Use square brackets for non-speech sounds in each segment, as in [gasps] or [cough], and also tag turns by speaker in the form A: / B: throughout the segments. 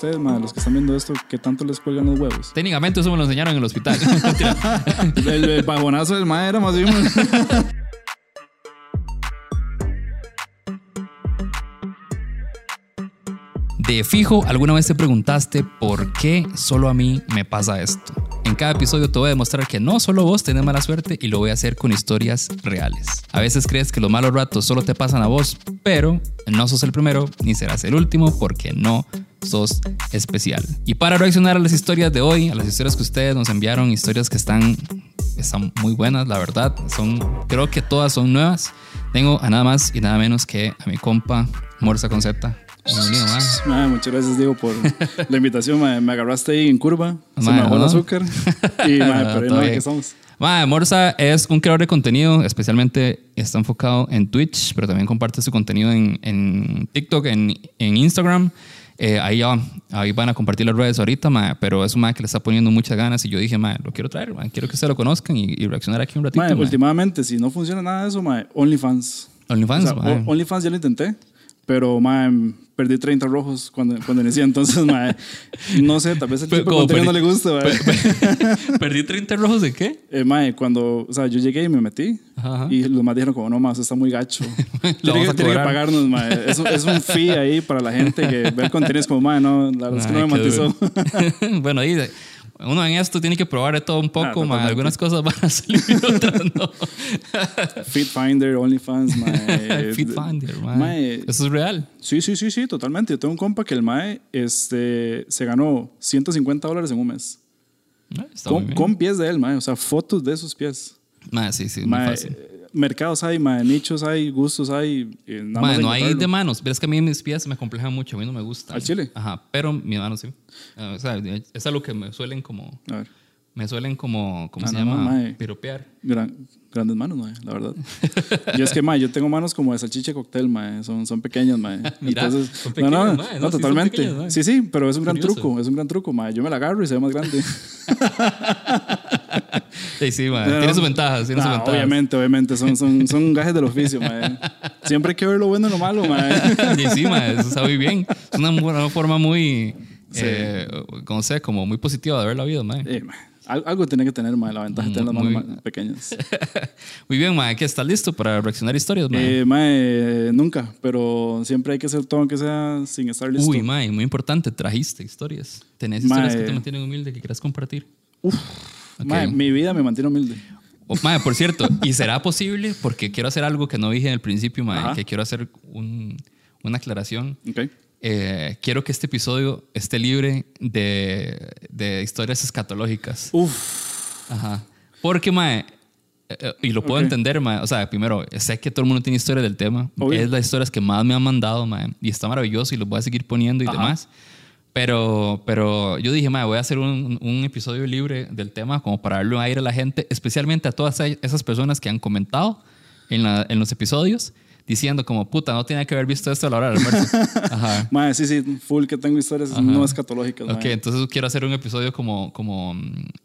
A: Ustedes, ma, los que están viendo esto, ¿qué tanto les cuelgan los huevos?
B: Técnicamente eso me lo enseñaron en el hospital. [laughs]
A: el, el bajonazo del ma era más bien.
B: De fijo, alguna vez te preguntaste por qué solo a mí me pasa esto. En cada episodio te voy a demostrar que no solo vos tenés mala suerte y lo voy a hacer con historias reales. A veces crees que los malos ratos solo te pasan a vos, pero no sos el primero ni serás el último porque no sos especial. Y para reaccionar a las historias de hoy, a las historias que ustedes nos enviaron, historias que están, están muy buenas, la verdad, son, creo que todas son nuevas. Tengo a nada más y nada menos que a mi compa Morsa Concepta. Bienvenido, man.
A: Ma, muchas gracias, Diego, por [laughs] la invitación. ma. Me agarraste ahí en curva. Se
B: Ma,
A: me bajó el
B: ¿no?
A: azúcar. Y, ma, [laughs] pero ma,
B: bien.
A: aquí estamos.
B: Morsa es un creador de contenido, especialmente está enfocado en Twitch, pero también comparte su contenido en, en TikTok, en, en Instagram. Eh, ahí, ahí van a compartir las redes ahorita, mae, pero es un que le está poniendo muchas ganas y yo dije, mae, lo quiero traer, mae, quiero que ustedes lo conozcan y, y reaccionar aquí un ratito.
A: Ma, últimamente, si no funciona nada de eso, ma, OnlyFans.
B: OnlyFans,
A: O sea, OnlyFans ya lo intenté, pero ma, perdí 30 rojos cuando, cuando inicié. Entonces, [laughs] ma, no sé, tal vez el
B: Pero
A: tipo de no le gusta. ma. [laughs]
B: ¿Perdí 30 rojos de qué?
A: Eh, cuando, o sea, yo llegué y me metí
B: Ajá,
A: y los más dijeron como, no, más está muy gacho. [laughs]
B: Lo
A: tiene, que, tiene que pagarnos, mae. Es, un- es un fee ahí para la gente que ve el contenido es como, mae, no, la verdad es que no me matizó.
B: bueno, ahí uno en esto tiene que probar de todo un poco,
A: Ah, totalmente.
B: algunas cosas van a salir y otras no. [laughs]
A: Fit Finder, OnlyFans, mae. [laughs]
B: Fit Finder, mae.
A: Mae.
B: Eso es real.
A: Sí, sí, sí, sí, totalmente. Yo tengo un compa que el mae este, se ganó 150 dólares en un mes.
B: Ah, muy
A: Con, con pies de él, mae. O sea, fotos de sus pies.
B: Mae, sí, sí, muy
A: Mae,
B: fácil.
A: eh, mercados hay, mae, nichos hay, gustos hay. eh, nada
B: Mae,
A: más
B: no hay de manos. Ves que a mí mis pies me complejan mucho. A mí no me gusta.
A: ¿Al chile?
B: Ajá, pero mis manos sí. Ah, O sea, es algo que me suelen como...
A: A ver,
B: Me suelen como... ¿Cómo
A: Ah,
B: se
A: no, no,
B: llama?
A: mae.
B: Piropear.
A: gran- grandes manos, mae, la verdad. [laughs] y es que, mae, yo tengo manos como de salchicha cóctel, mae. Son, son pequeñas, mae. [laughs]
B: Mira, son
A: no,
B: pequeñas,
A: no,
B: mae.
A: no,
B: No, sí
A: totalmente.
B: pequeñas,
A: sí, sí, pero es un gran
B: Curioso.
A: truco. Es un gran truco, mae. Yo me la agarro y se ve más grande. [laughs] [laughs]
B: Sí, sí.
A: No,
B: Tiene
A: no.
B: sus ventajas, tiene sus
A: Ah,
B: ventajas.
A: obviamente, obviamente. Son, son, son gajes del oficio, mae. Siempre hay que ver lo bueno y lo malo, mae. [laughs]
B: Sí, sí, mae, eso está muy bien. Es una, una forma muy... Eh, no sé, como muy positiva de ver la vida.
A: Eh, mae, al- Algo tiene que tener, mae. La ventaja de tener las manos ma- pequeñas. [laughs]
B: Muy bien, mae. ¿Qué estás listo para reaccionar historias, mae?
A: Eh, mae, nunca, pero siempre hay que hacer todo aunque sea sin estar listo.
B: Uy, mae, muy importante. Trajiste historias. Tenés historias que te mantienen humilde que quieras compartir.
A: Uf,
B: Ok.
A: mae, mi vida me mantiene humilde.
B: Oh, mae, por cierto, ¿y será posible? Porque quiero hacer algo que no dije en el principio, mae,
A: Ajá.
B: que quiero hacer un- una aclaración.
A: Ok.
B: Eh, quiero que este episodio esté libre de, de historias escatológicas.
A: Uf,
B: Ajá. Porque, mae, eh, eh, y lo puedo
A: Ok.
B: entender, mae. O sea, primero, sé que todo el mundo tiene historia del tema.
A: Obvio.
B: Es las historias que más me han mandado, mae. Y está maravilloso y los voy a seguir poniendo y
A: Ajá.
B: demás. Pero, pero yo dije, mae, voy a hacer un, un episodio libre del tema como para darle un aire a la gente, especialmente a todas esas personas que han comentado en, la- en los episodios diciendo como, puta, no tenía que haber visto esto a la hora del almuerzo. [laughs] Ajá.
A: mae, sí, sí, full que tengo historias
B: Ajá.
A: no escatológicas.
B: Ok,
A: mae.
B: entonces quiero hacer un episodio como, como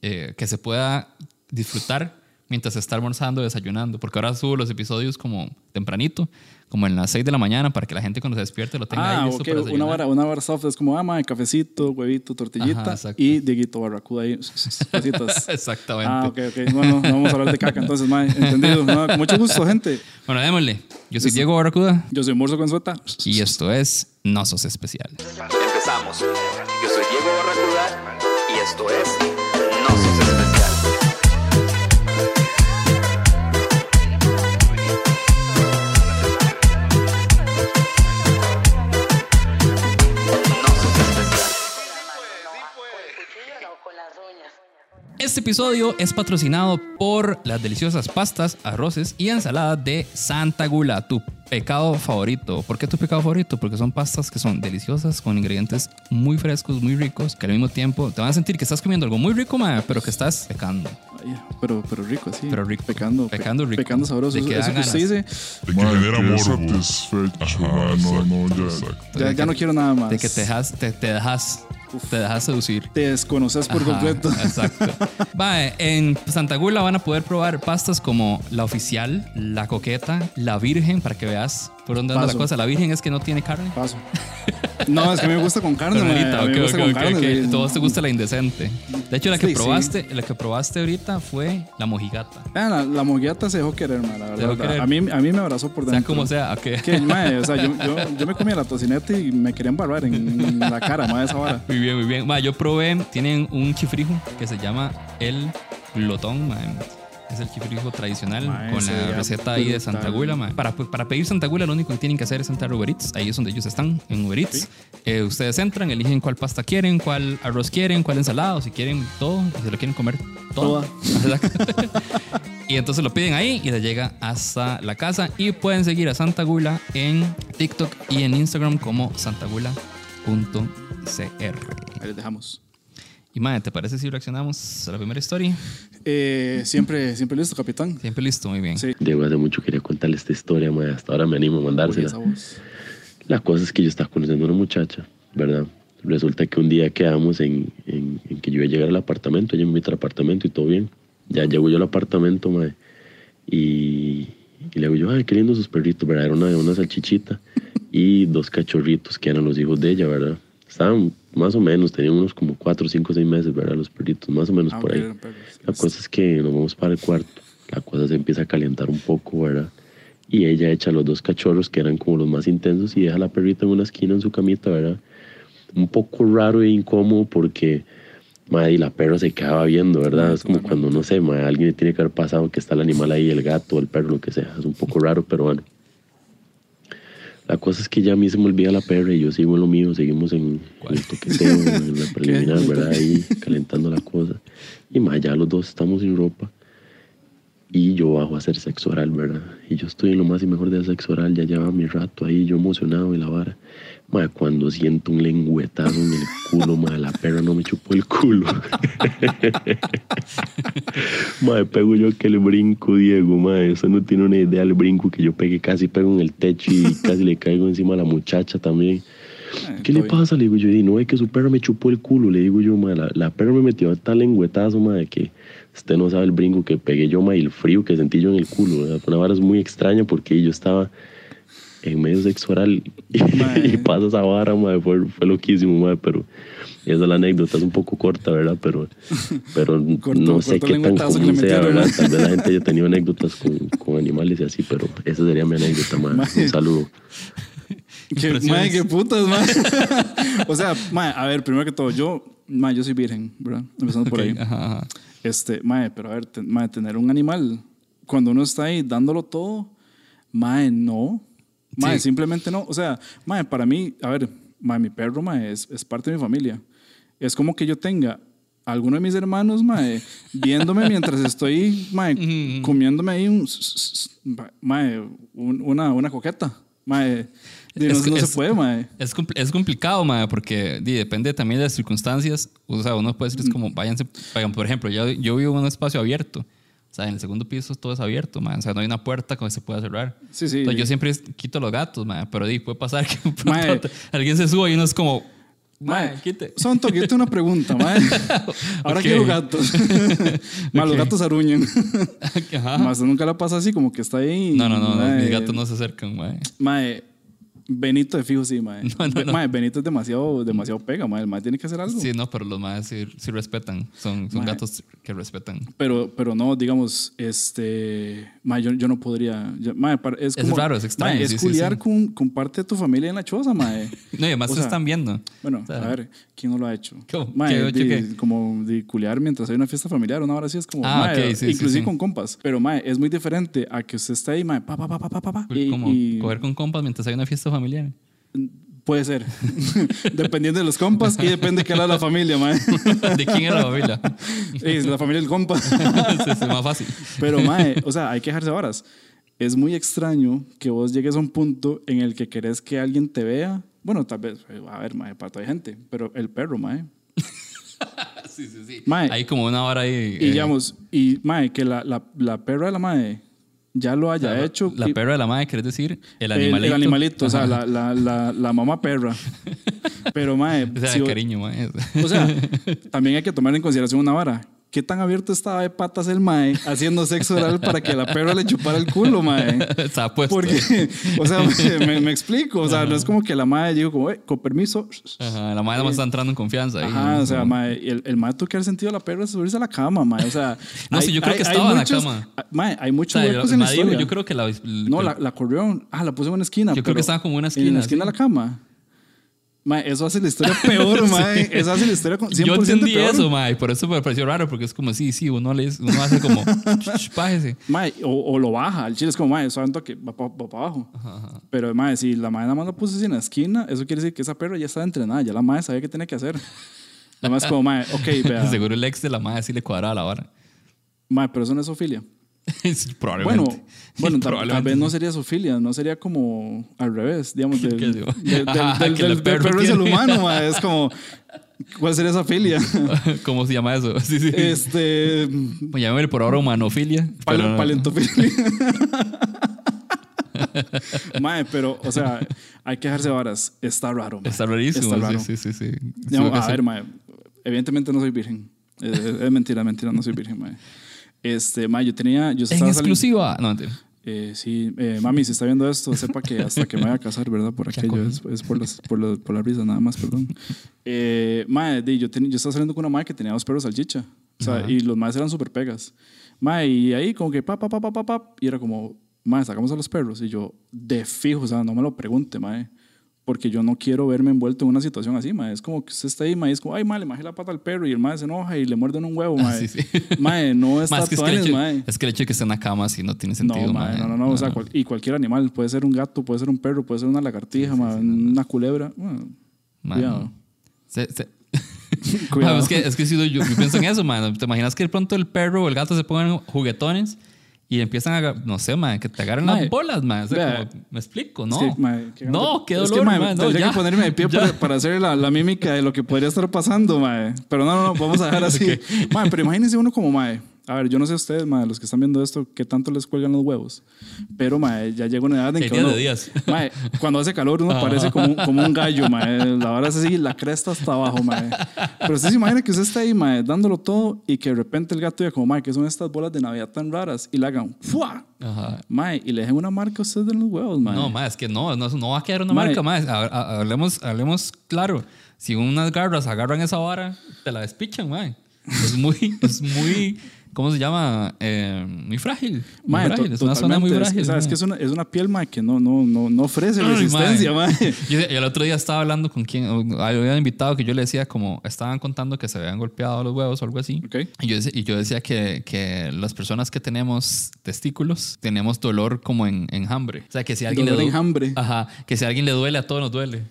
B: eh, que se pueda disfrutar mientras se está almorzando, desayunando, porque ahora subo los episodios como tempranito, como en las 6 de la mañana, para que la gente cuando se despierte lo tenga
A: Ah,
B: ahí listo
A: ok,
B: para
A: una vara, una vara soft es como, ah, mae, cafecito, huevito, tortillita
B: Ajá, exacto.
A: y Dieguito Barracuda ahí, cositas. [laughs]
B: Exactamente.
A: Ah, ok, ok. Bueno, no vamos a hablar de caca entonces, mae. Entendido. No, con mucho gusto, gente.
B: Bueno, démosle. Yo soy Diego Barracuda
A: Yo soy Morso Consueta.
B: y esto es No Sos Especial.
C: Empezamos. Yo soy Diego Barracuda y esto es
B: Este episodio es patrocinado por las deliciosas pastas, arroces y ensaladas de Santa Gula, tu pecado favorito. ¿Por qué tu pecado favorito? Porque son pastas que son deliciosas, con ingredientes muy frescos, muy ricos, que al mismo tiempo te van a sentir que estás comiendo algo muy rico, pero que estás pecando.
A: Pero, pero rico, sí.
B: Pero rico.
A: Pecando. pe-
B: Pecando rico.
A: Pecando sabroso.
B: De
A: Eso
B: que
A: eso que usted dice,
D: De que genera morbo.
E: satisfecho,
D: Ajá,
E: no, no, ya.
D: exacto.
A: ya, ya no quiero nada más.
B: De que te dejas, te, te dejas, te dejas seducir.
A: Te desconoces por
B: Ajá,
A: completo.
B: Exacto. [laughs] Va, en Santa Gula van a poder probar pastas como la oficial, la coqueta, la virgen, para que veas por dónde anda la cosa. La virgen es que no tiene carne.
A: Paso. No, es que a mí me gusta con carne, mae.
B: Ternurita,
A: A mí
B: ok,
A: me gusta
B: ok,
A: con
B: ok,
A: carne.
B: ok.
A: sí.
B: A vos te gusta la indecente. De hecho, la que
A: Sí, sí.
B: probaste, la que probaste ahorita fue la mojigata.
A: Ah, la, la moguiata se dejó querer, mae, la verdad.
B: querer.
A: A mí, a mí me abrazó por
B: Sea
A: dentro.
B: como sea, ok.
A: Que, mae, o sea, yo, [laughs] yo, yo me comía la tocineta y me querían barbar en la cara, mae, esa hora.
B: Muy bien, muy bien. Ma, yo probé, tienen un chifrijo que se llama el glotón, ma. Es el chifrijo tradicional
A: Ma,
B: con la receta ahí de Santa
A: brutal.
B: Gula. ma. Para, para pedir Santa Gula lo único que tienen que hacer es entrar a Uber Eats. Ahí es donde ellos están, en Uber Eats. Eh, ustedes entran, eligen cuál pasta quieren, cuál arroz quieren, cuál ensalada, o si quieren todo, y se lo quieren comer todo. [laughs] [laughs] Y entonces lo piden ahí y les llega hasta la casa. Y pueden seguir a Santa Gula en TikTok y en Instagram como santagula.cr.
A: Ahí les dejamos.
B: Y madre, ¿te parece si reaccionamos a la primera historia?
A: Eh, siempre, siempre listo, capitán.
B: Siempre listo, muy bien.
A: Sí.
D: Diego, hace mucho quería contarle esta historia, mae. Hasta ahora me animo a mandársela. La cosa es que yo estaba conociendo a una muchacha, ¿verdad? Resulta que un día quedamos en, en- en que yo iba a llegar al apartamento, ella me invita al apartamento y todo bien. Ya llego yo al apartamento, mae, y, y le digo yo, ay, qué lindo sus perritos, ¿verdad? Era una, una salchichita y dos cachorritos que eran los hijos de ella, ¿verdad? Estaban más o menos, tenían unos como cuatro, cinco, seis meses, ¿verdad? Los perritos, más o menos
A: Ah,
D: por ahí. La cosa es que nos vamos para el cuarto, la cosa se empieza a calentar un poco, ¿verdad? Y ella echa los dos cachorros que eran como los más intensos y deja a la perrita en una esquina en su camita, ¿verdad? Un poco raro e incómodo porque, madre, y la perra se quedaba viendo, ¿verdad?
A: Ah,
D: es como cuando, no sé, madre, alguien tiene que haber pasado que está el animal ahí, el gato, el perro, lo que sea. Es un poco raro, pero bueno. La cosa es que ya a mí se me olvida la perra y yo sigo en lo mío, seguimos en, en el toqueteo, en la [laughs] preliminar, ¿verdad? Ahí [laughs] calentando la cosa. Y más ya los dos estamos sin ropa. Y yo bajo a hacer sexo oral, ¿verdad? Y yo estoy en lo más y mejor del sexo oral, ya lleva mi rato ahí, yo emocionado y la vara. Madre, cuando siento un lengüetazo en el culo, madre, la perra no me chupó el culo. [laughs] madre, pego yo que le brinco, Diego, madre. Eso no tiene una idea del brinco que yo pegué, casi pego en el techo y casi le caigo encima a la muchacha también. ¿Qué le pasa? Le digo yo, y no es que su perra me chupó el culo. Le digo yo, madre, la, la perra me metió tal lengüetazo, madre, que usted no sabe el brinco que pegué yo, madre, y el frío que sentí yo en el culo. ¿verdad? Fue una vara muy extraña porque yo estaba en medio sexo oral y,
A: Madre. [laughs]
D: y pasa esa vara, madre, fue, fue loquísimo, madre, pero esa es la anécdota, es un poco corta, ¿verdad? Pero, [laughs] pero
A: Corto-
D: no sé qué tan común sea,
A: metieron,
D: ¿verdad? Tal vez la gente haya tenido [laughs] anécdotas con, con animales y así, pero esa sería mi anécdota, madre.
A: Madre.
D: Un saludo.
A: ¿Qué, mae, qué putas, mae. o sea, mae, a ver, primero que todo, yo, mae, yo soy virgen, ¿verdad? Empezando por
B: Ok,
A: ahí.
B: ajá, ajá.
A: Este, mae, pero a ver, te- mae, tener un animal, cuando uno está ahí dándolo todo, mae, no. Mae,
B: Sí.
A: simplemente no. O sea, mae, para mí, a ver, mae, mi perro, mae, es, es parte de mi familia. Es como que yo tenga alguno de mis hermanos, mae, viéndome [laughs] mientras estoy, mae, comiéndome ahí un, mae, un- una, una coqueta. Mae, no,
B: Es
A: no
B: es-
A: se puede, mae.
B: Es, es complicado, madre, porque di, depende también de las circunstancias. O sea, uno puede decir, es como, váyanse, vayan, por ejemplo, yo, yo vivo en un espacio abierto. O sea, en el segundo piso todo es abierto, man. O sea, no hay una puerta que se pueda cerrar.
A: Sí, sí.
B: Entonces, yo siempre quito los gatos, man. Pero di, puede pasar que
A: Mae.
B: alguien se suba y uno es como,
A: Mae,
B: quite.
A: Son toquete una pregunta, mae. [laughs] Ahora
B: Ok.
A: quiero gatos. [laughs] Mae, los
B: Ok.
A: gatos aruñan. [laughs]
B: Ajá.
A: Más nunca la pasa así, como que está ahí.
B: No, no, no, no,
A: mae,
B: mis gatos no se acercan, mae.
A: Mae, Benito de fijo sí, mae. [laughs]
B: No, no, no.
A: Mae, Benito es demasiado, demasiado pega, mae. El mae tiene que hacer algo.
B: Sí, no, pero los más sí, sí respetan. Son, son gatos que respetan.
A: Pero, pero no, digamos, este. Mae, yo, yo no podría. yo- mae, es,
B: Es
A: como-
B: raro, es extraño,
A: mae, es
B: sí,
A: culiar
B: sí.
A: Con, con parte de tu familia en la choza, mae. [laughs]
B: No, y además
A: O
B: se
A: sea,
B: están viendo.
A: Bueno,
B: O sea,
A: a ver, ¿quién no lo ha hecho?
B: ¿Cómo?
A: Mae,
B: ¿Qué qué?
A: Como de culiar mientras hay una fiesta familiar, una hora así es como,
B: Ah,
A: mae,
B: ok, sí, sí,
A: inclusive con compas. Pero, mae, es muy diferente a que usted esté ahí, mae, pa, pa, pa, pa, pa, pa, y,
B: como
A: y
B: coger con compas mientras hay una fiesta familiar.
A: puede ser. [laughs] Dependiendo de los compas y depende de qué lado de la familia, mae. [laughs]
B: ¿De quién era la familia?
A: es la familia del compa. [laughs]
B: Sí, más fácil.
A: Pero, mae, o sea, hay que dejarse horas. Es muy extraño que vos llegues a un punto en el que querés que alguien te vea. Bueno, tal vez, eh, a ver, mae, para toda gente, pero el perro, mae.
B: Sí, sí, sí.
A: Mae.
B: Hay como una hora ahí.
A: Y
B: eh,
A: digamos, y mae, que la, la, la perra de la mae ya lo haya
B: la,
A: hecho.
B: La perra de la madre, ¿querés decir? El animalito.
A: El, animalito, o sea, la, la, la, la mamá perra. [laughs] Pero mae,
B: O sea,
A: si
B: cariño, mae.
A: o sea, [laughs] también hay que tomar en consideración una vara. ¿Qué tan abierto estaba de patas el mae haciendo sexo oral para que la perra le chupara el culo, mae? [laughs]
B: Está puesto.
A: Porque, o sea, [laughs] me, explico, o sea, no es como que la mae dijo como, "Eh, con permiso.
B: Ajá, la madre no está entrando en confianza. ahí.
A: Ajá, o sea, mae, el, el mae tuvo que haber sentido a la perra subirse a la cama, mae, o sea. [laughs]
B: No, sí, yo creo que estaba en la cama.
A: Mae, hay
B: O
A: muchos
B: sea,
A: huecos
B: el
A: en la
B: mae dijo,
A: historia.
B: yo creo que la.
A: No, la, la corrió. Ah, la puso en una esquina.
B: Yo creo que estaba como en una
A: En
B: esquina,
A: la esquina de la cama. Mae, eso hace la historia peor, [laughs] mae. Eso hace la historia con 100%
B: Yo entendí
A: peor.
B: eso, mae, por eso me pareció raro, porque es como, sí, sí, uno, le, uno hace como, [laughs] pájese.
A: Mae, o, o lo baja. El chile es como, mae, eso que va para abajo. Pero, mae, si la mae nada más lo puso así en la esquina, eso quiere decir que esa perra ya estaba entrenada. Ya la mae sabía qué tenía que hacer. Nada más como, [laughs] mae, ok, vea.
B: Seguro el ex de la madre sí le cuadraba la vara.
A: Mae, pero eso no es zoofilia. [laughs]
B: Probablemente.
A: Bueno, [laughs] bueno tal, tal
B: Probablemente
A: vez no sería zoofilia, no sería como al revés, digamos, del, [laughs]
B: ¿Qué
A: del,
B: digo?
A: del-
B: Ajá,
A: del-
B: perro
A: perro es el humano, mae. Es como, ¿cuál sería esa filia?
B: ¿Cómo se llama eso? Sí, sí.
A: este,
B: Pues llámame por ahora humanofilia.
A: pal-
B: pero
A: palentofilia. mae, pero, o sea, hay que dejarse varas. Está raro, mae.
B: Está rarísimo.
A: Está raro.
B: Sí, sí, sí. sí.
A: Digamos, a ver, mae, evidentemente no soy virgen. Es, es- es mentira, mentira, no soy virgen, mae. Este, mae, yo tenía, yo
B: En
A: estaba saliendo-
B: exclusiva. No, mentira.
A: Eh, sí, eh, mami, si está viendo esto, sepa que hasta que me vaya a casar, ¿verdad? Por [laughs] aquello, es, es por, las, por, la, por la risa, nada más, perdón. Eh, di, yo, ten- yo estaba saliendo con una mae que tenía dos perros salchicha, o sea, y los maes eran súper pegas. Mae, y ahí como que pa, pa, pa, pa, pa, pa, y era como, mae, sacamos a los perros, y yo, de fijo, o sea, no me lo pregunte, mae, porque yo no quiero verme envuelto en una situación así, mae. Es como que usted está ahí, mae, y es como, ay, mae, le majé la pata al perro, y el mae se enoja y le muerden un huevo, mae.
B: Ah, sí, sí. [laughs]
A: Mae, no está
B: Más que es que, el hecho,
A: mae.
B: es que el hecho de que esté en la cama así no tiene sentido.
A: No, mae,
B: mae.
A: no, no, no, o sea, cual- y cualquier animal, puede ser un gato, puede ser un perro, puede ser una lagartija, mae, una culebra. Bueno,
B: Mae,
A: cuidado.
B: no. Se- se- [laughs]
A: cuidado. [laughs]
B: Mae, es que, es que si yo, yo pienso en eso, man. ¿Te imaginas que de pronto el perro o el gato se pongan juguetones y empiezan a, no sé, man, que te agarren
A: Mae,
B: las bolas, man? O sea, como, me explico, ¿no?
A: Es que,
B: no, qué
A: es
B: dolor,
A: que, mae,
B: man, no,
A: tendría
B: ya.
A: que ponerme de pie [laughs] para, para hacer la, la mímica de lo que podría estar pasando, mae. Pero no, no, no, vamos a dejar [laughs] así. Mae, pero imagínense uno como mae. A ver, yo no sé ustedes, mae, los que están viendo esto, qué tanto les cuelgan los huevos. Pero, mae, ya llega una edad en que uno...
B: de días. [laughs]
A: Mae, cuando hace calor uno parece como, un- como un gallo, mae. La hora es así, la cresta hasta abajo, mae. Pero usted se imagina que usted está ahí, mae, dándolo todo y que de repente el gato diga como, mae, que son estas bolas de Navidad tan raras y le hagan, ¡fua!
B: Ajá.
A: Mae, y le dejen una marca a usted en los huevos, mae.
B: No, más es que no, no, no va a quedar una
A: Mae.
B: marca más. Hablemos, hablemos claro. Si unas garras agarran esa vara, te la despichan, mae. Es muy, es muy, ¿cómo se llama? Eh, muy frágil.
A: Mae.
B: Es una zona muy frágil.
A: Es, o sea, es
B: mae.
A: que es una, es una piel, mae, que no, no, no, no ofrece
B: Ay,
A: resistencia, mae. [laughs]
B: Yo, y el otro día estaba hablando con quien, había invitado que yo le decía como, estaban contando que se habían golpeado los huevos o algo así.
A: Ok.
B: Y yo, decía- y yo decía que, que las personas que tenemos testículos tenemos dolor como en enjambre. O sea, que si a alguien
A: Dolor
B: le
A: en
B: du-
A: enjambre.
B: Ajá, que si a alguien le duele, a todos nos duele.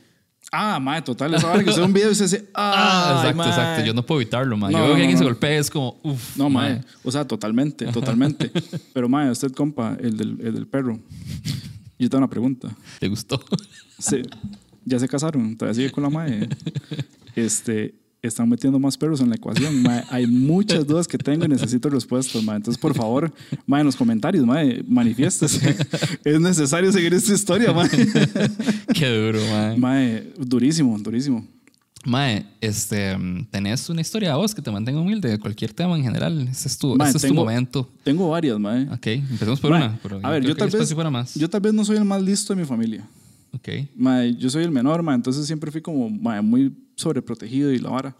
A: Ah, mae, total. Esa hora que usted ve un video y usted dice, [laughs] ah,
B: exacto, exacto. Yo no puedo evitarlo.
A: No,
B: yo veo
A: no,
B: que alguien
A: no,
B: se golpea es como, uff.
A: No, mae. O sea, totalmente, totalmente. [laughs] Pero, mae, usted, compa, el del, el del perro. Yo tengo una pregunta.
B: ¿Te gustó?
A: Se- ¿Ya se casaron? ¿Todavía sigue con la mae? [laughs] Este, están metiendo más perros en la ecuación. mae. Hay muchas dudas que tengo y necesito respuestas, mae. Entonces, por favor, mae, en los comentarios, mae, manifiéstese. es necesario seguir esta historia, mae.
B: Qué duro, man.
A: Mae, durísimo, durísimo.
B: Mae, este, mm, tenés una historia de vos que te mantenga humilde de cualquier tema en general. Este es tu,
A: Mae,
B: este es tu
A: tengo-
B: momento.
A: Tengo varias, mae.
B: Ok, empecemos por
A: Mae,
B: una.
A: a ver, yo tal, vez,
B: más.
A: yo tal vez no soy el más listo de mi familia.
B: ok.
A: Mae, yo soy el menor, mae, entonces siempre fui como mae, muy sobreprotegido y la vara.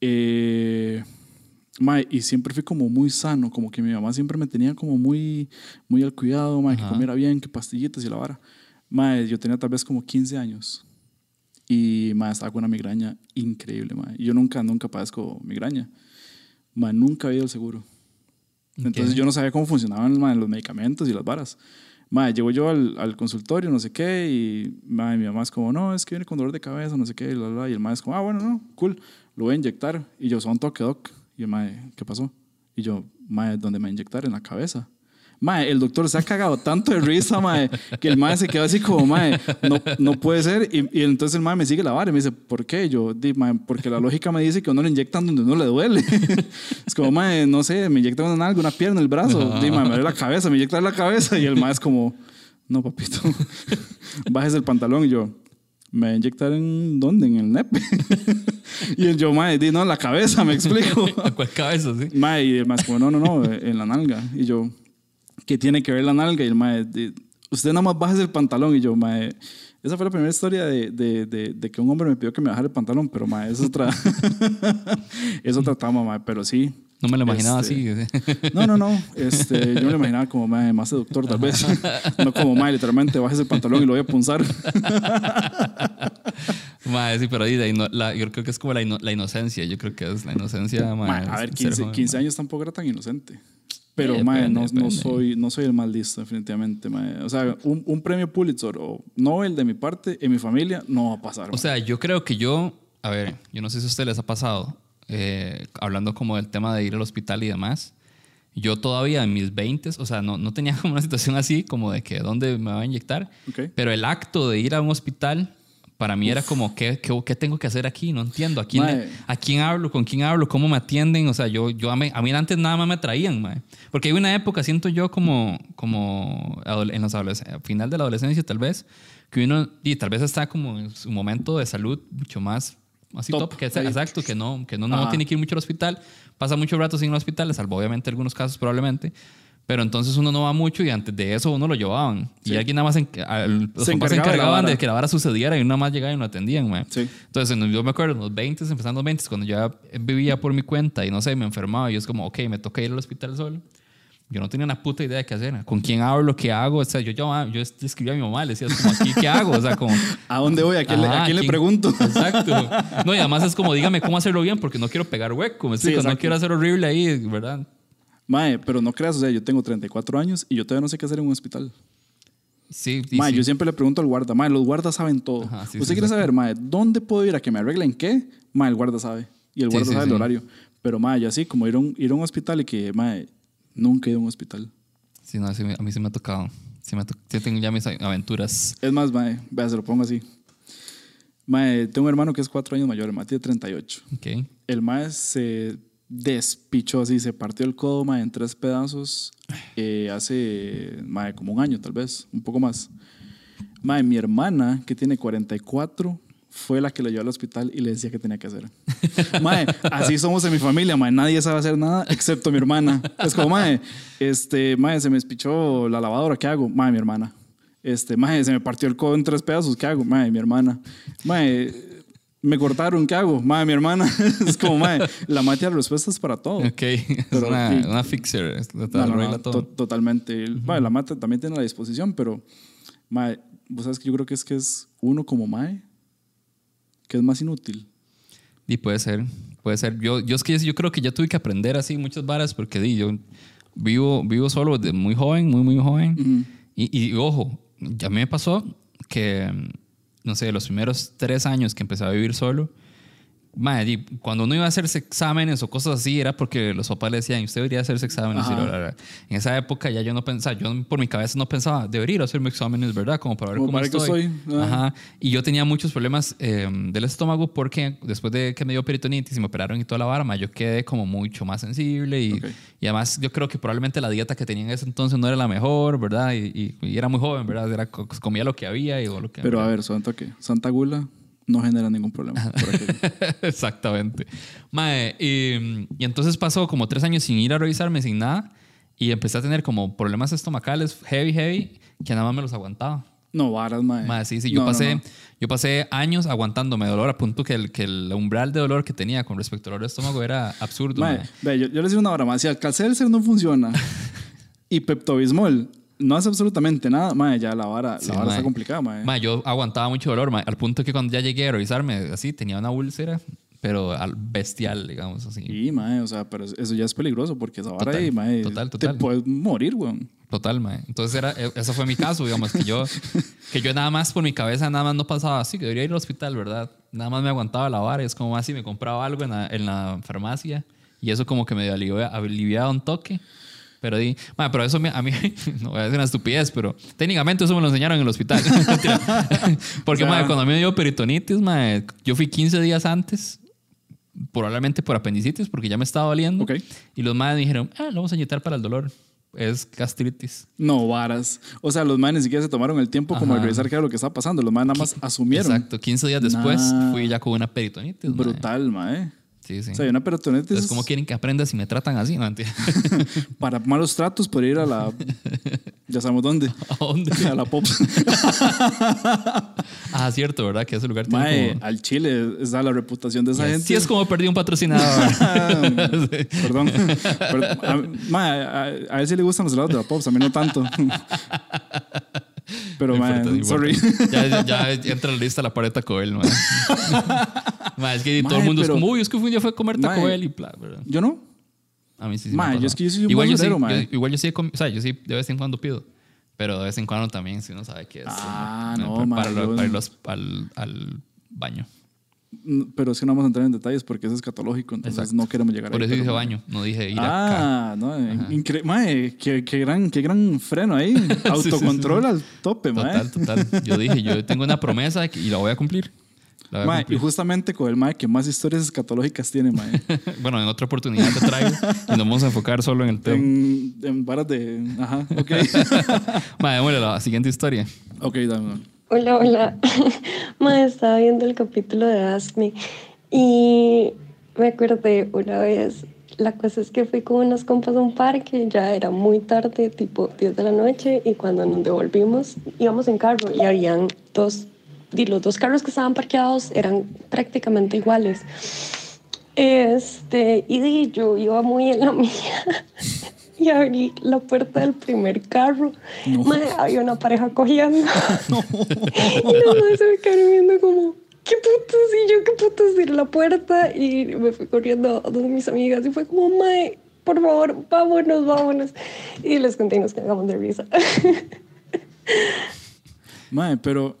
A: Eh, mae, y siempre fui como muy sano, como que mi mamá siempre me tenía como muy, muy al cuidado, mae, que comiera bien, que pastillitas y la vara. Mae, yo tenía tal vez como 15 años y mae, estaba con una migraña increíble, mae. Yo nunca, nunca padezco migraña. Mae, nunca había ido al seguro. Entonces yo no sabía cómo funcionaban mae, los medicamentos y las varas. Mae, llego yo al, al consultorio, no sé qué, y mae, mi mamá es como, no, es que viene con dolor de cabeza, no sé qué, y, la, la, y el mae es como, ah, bueno, no, cool, lo voy a inyectar. Y yo, son toque doc. Y el mae, ¿qué pasó? Y yo, mae, ¿dónde me va a inyectar? En la cabeza. Mae, el doctor se ha cagado tanto de risa, mae, que el mae se quedó así como, mae, no, no puede ser. Y, y entonces el mae me sigue la vara y me dice, ¿por qué? Yo, di, mae, porque la lógica me dice que uno le inyectan donde no le duele. [laughs] es como, mae, no sé, me inyectan en algo, una pierna, el brazo. Di, mae, me duele la cabeza, me inyectan la cabeza. Y el mae es como, no, papito, [laughs] bajes el pantalón. Y yo, ¿me inyectar en dónde? En el nepe. [laughs] y el yo, mae, di, no, en la cabeza, me explico.
B: ¿A cuál cabeza, sí?
A: mae, y el mae, como, no, no, no, en la nalga. Y yo, ¿qué tiene que ver la nalga? Y el mae, usted nada más baja el pantalón. Y yo, mae, esa fue la primera historia de, de, de, de que un hombre me pidió que me bajara el pantalón, pero mae, es otra, [laughs] es otra trama, mae, pero sí.
B: No me lo imaginaba
A: Este,
B: así. [laughs]
A: No, no, no. Este, yo me lo imaginaba como mae, más seductor, tal vez. [laughs] no como mae, literalmente bajes el pantalón y lo voy a punzar.
B: Mae, sí, pero ahí, no- la- yo creo que es como la, ino- la inocencia. Yo creo que es la inocencia, mae,
A: Mae, a ver,
B: ser
A: 15,
B: joven,
A: 15
B: mae.
A: años tampoco era tan inocente. Pero,
B: Sí,
A: mae, no, no, soy, no soy el más listo, definitivamente, mae. O sea, un, un premio Pulitzer o Nobel de mi parte, en mi familia, no va a pasar.
B: O
A: mae.
B: sea, yo creo que yo, a ver, yo no sé si a ustedes les ha pasado, eh, hablando como del tema de ir al hospital y demás, yo todavía en mis 20, o sea, no, no tenía [laughs] como una situación así, como de que dónde me va a inyectar,
A: Ok.
B: pero el acto de ir a un hospital, para mí era como, ¿qué, qué, qué tengo que hacer aquí? No entiendo. ¿A quién, le-. ¿A quién hablo? ¿Con quién hablo? ¿Cómo me atienden? O sea, yo, yo a, mí, a mí antes nada más me traían, mae. Porque hay una época, siento yo, como, como en los adoles- a final de la adolescencia, tal vez, que uno, y tal vez está como en su momento de salud mucho más así top,
A: Top,
B: que es, exacto, que no, que no, no tiene que ir mucho al hospital, pasa mucho rato sin ir al hospital, salvo obviamente algunos casos probablemente, pero entonces uno no va mucho y antes de eso uno lo llevaban. Y
A: Sí.
B: alguien nada más, en- al- los
A: Se
B: se
A: de
B: encargaban de,
A: vara.
B: que la vara sucediera y nada más llegaba y lo atendían, mae.
A: Sí.
B: Entonces, en- yo me acuerdo, en los 20, empezando los 20, cuando ya vivía por mi cuenta y no sé, me enfermaba y es como, ok, me toca ir al hospital solo. Yo no tenía una puta idea de qué hacer. ¿Con quién hablo? ¿Qué hago? O sea, yo, llamaba- yo le escribía a mi mamá, le decía, como, aquí, ¿qué hago? O sea, como... [laughs]
A: ¿A dónde voy? ¿A quién, le,
B: Ajá,
A: a quién le pregunto? [laughs]
B: Exacto. No, y además es como, dígame cómo hacerlo bien porque no quiero pegar hueco, ¿me
A: Sí,
B: no quiero hacer horrible ahí, ¿verdad?
A: Mae, pero no creas, o sea, yo tengo 34 años y yo todavía no sé qué hacer en un hospital.
B: Sí,
A: Mae,
B: sí.
A: yo siempre le pregunto al guarda, mae, los guardas saben todo.
B: Ajá, sí,
A: ¿Usted quiere saber, mae, dónde puedo ir a que me arreglen qué? Mae, el guarda sabe. Y el guarda sabe el horario. Pero, mae, yo así, como ir a un, ir a un hospital y que, mae, nunca he ido a un hospital.
B: Sí, no, a mí sí me ha tocado. Sí, me ha to- sí tengo ya mis aventuras.
A: Es más, mae, vea, se lo pongo así. Mae, tengo un hermano que es cuatro años mayor, el mae tiene 38.
B: Ok.
A: El mae se despichó así, se partió el codo, mae, en tres pedazos eh, hace, mae, como un año tal vez, un poco más. Mae, mi hermana, que tiene 44, fue la que lo llevó al hospital y le decía qué tenía que hacer. [laughs] Mae, así somos en mi familia, mae, nadie sabe hacer nada excepto mi hermana. Es como, mae, este, mae, se me despichó la lavadora, ¿qué hago? Mae, mi hermana. Este, mae, se me partió el codo en tres pedazos, ¿qué hago? Mae, mi hermana. Mae, me cortaron, ¿qué hago? Mae, mi hermana. [laughs] es como, mae, la mae tiene respuestas para todo.
B: Ok. [laughs] Es
A: Pero
B: una,
A: sí.
B: una fixer. es-
A: No, no, no,
B: todo.
A: to- totalmente. Mae, la mata también tiene la disposición, pero mae, vos sabes que yo creo que es que es uno como mae que es más inútil.
B: Y puede ser, puede ser. Yo, yo es que yo creo que ya tuve que aprender así muchas varas porque di, yo vivo, vivo solo desde muy joven, muy, muy joven. y, y ojo, ya me pasó que, no sé, los primeros tres años que empecé a vivir solo, madre, di, cuando uno iba a hacerse exámenes o cosas así, era porque los papás le decían, usted debería hacerse exámenes. Y la- la- la. En esa época ya yo no pensaba, yo por mi cabeza no pensaba, debería ir a hacerme exámenes, ¿verdad? Como para ver
A: Como
B: cómo
A: qué
B: estoy. Ajá. Y yo tenía muchos problemas eh, del estómago porque después de que me dio peritonitis y me operaron y toda la barma, yo quedé como mucho más sensible y,
A: Ok.
B: y además yo creo que probablemente la dieta que tenía en ese entonces no era la mejor, ¿verdad? Y, y- y era muy joven, ¿verdad? Era, co- comía lo que había y lo que
A: Pero a ver, Santa que Santa Gula no genera ningún problema. aquello. [laughs]
B: Exactamente. Mae, y, y entonces pasó como tres años sin ir a revisarme, sin nada, y empecé a tener como problemas estomacales heavy, heavy, que nada más me los aguantaba.
A: No, varas, mae.
B: Mae, sí, sí, yo
A: No, no,
B: pasé,
A: no.
B: yo pasé años aguantándome dolor a punto que el, que el umbral de dolor que tenía con respecto al dolor de estómago era absurdo.
A: Mae,
B: mae.
A: ve, yo, yo les digo una hora más. Si Alcacelser no funciona [laughs] y Pepto-Bismol no hace absolutamente nada, mae, ya la vara,
B: Sí,
A: la vara
B: mae.
A: está complicada, mae.
B: Mae, yo aguantaba mucho dolor, mae, al punto que cuando ya llegué a revisarme, así, tenía una úlcera, pero al bestial, digamos así.
A: Y, mae, o sea, pero eso ya es peligroso porque esa vara
B: Total,
A: ahí, mae,
B: total,
A: te
B: total.
A: puedes morir, weón.
B: Total, mae. Entonces, era, e- ese fue mi caso, digamos, que yo, [laughs] que yo nada más por mi cabeza, nada más no pasaba así, que debería ir al hospital, ¿verdad? Nada más me aguantaba la vara, es como así, me compraba algo en la, en la farmacia y eso como que me alivia, aliviaba un toque. Pero di, mae, pero eso me- a mí, [laughs] no voy a decir una estupidez, pero técnicamente eso me lo enseñaron en el hospital. [laughs] [laughs] Porque,
A: O sea-
B: mae, cuando a mí me dio peritonitis, mae, yo fui 15 días antes, probablemente por apendicitis, porque ya me estaba doliendo.
A: Ok.
B: Y los madres me dijeron, ah, lo vamos a inyectar para el dolor. es gastritis.
A: No, varas. O sea, los manes ni siquiera se tomaron el tiempo como de revisar qué era lo que estaba pasando. Los manes nada más asumieron.
B: Exacto. 15 días después
A: Nah.
B: fui ya con una peritonitis. mae.
A: Brutal, mae.
B: Sí, sí.
A: O sea, hay una peritonitis
B: Entonces, ¿cómo quieren que aprenda si me tratan así? No, [laughs]
A: para malos tratos por ir a la... [laughs] ya sabemos dónde.
B: ¿A dónde? [laughs]
A: A la Pops.
B: Ah, cierto, ¿verdad? Que ese lugar tiene
A: Mae,
B: como...
A: al Chile está la reputación de esa gente.
B: Sí, es como perdí un patrocinador.
A: Perdón. Pero, a, mae, a, a él sí le gustan los helados de la Pops, a mí no tanto. Pero,
B: No
A: mae,
B: importa, no
A: sorry. [laughs]
B: Ya, ya, ya entra la lista la pared Taco Bell, man. [laughs] Man, es que todo el mundo
A: pero-
B: es como, uy, es que un día fue a comer Taco. Bell y bla, ¿verdad?
A: Yo no.
B: A mí sí, sí ha
A: yo es que yo soy un
B: igual yo sí, yo- igual yo sí, o sea, yo sí de vez en cuando pido. Pero de vez en cuando también, si uno sabe qué es.
A: Ah, no,
B: para,
A: mae,
B: para,
A: yo-
B: para ir los- al, al baño.
A: Mm, Pero es que no vamos a entrar en detalles porque es escatológico, entonces
B: Exacto.
A: no queremos llegar
B: Por
A: ahí.
B: eso dije baño, no dije ir acá.
A: Ah, no, incre- mae, qué, qué gran, qué gran freno ahí. [laughs] Autocontrol al tope, mae.
B: Total, total. Yo dije, yo tengo una promesa y la voy a cumplir. A
A: Mae, y justamente con el mae que más historias escatológicas tiene, mae. [laughs]
B: bueno, en otra oportunidad te traigo y nos vamos a enfocar solo en el tema.
A: en, en varas de. Ajá, ok. [laughs]
B: Madre, démosle la siguiente historia.
A: ok, dame.
E: Hola, hola. [laughs] Ma, estaba viendo el capítulo de Ask Me y me acordé una vez. La cosa es que fui con unas compas a un parque, ya era muy tarde, tipo 10 de la noche, y cuando nos devolvimos íbamos en carro y habían dos, los dos carros que estaban parqueados eran prácticamente iguales. Este, y yo iba muy en la [laughs] mía y abrí la puerta del primer carro. Mae, había una pareja cogiendo. [laughs] y los dos se me quedaron viendo como, ¿qué putos? Y yo, ¿qué putos? Cerré la puerta y me fui corriendo a dos de mis amigas y fue como, Mae, por favor, vámonos, vámonos. Y les conté y nos cagamos de risa. [laughs]
A: Mae, pero.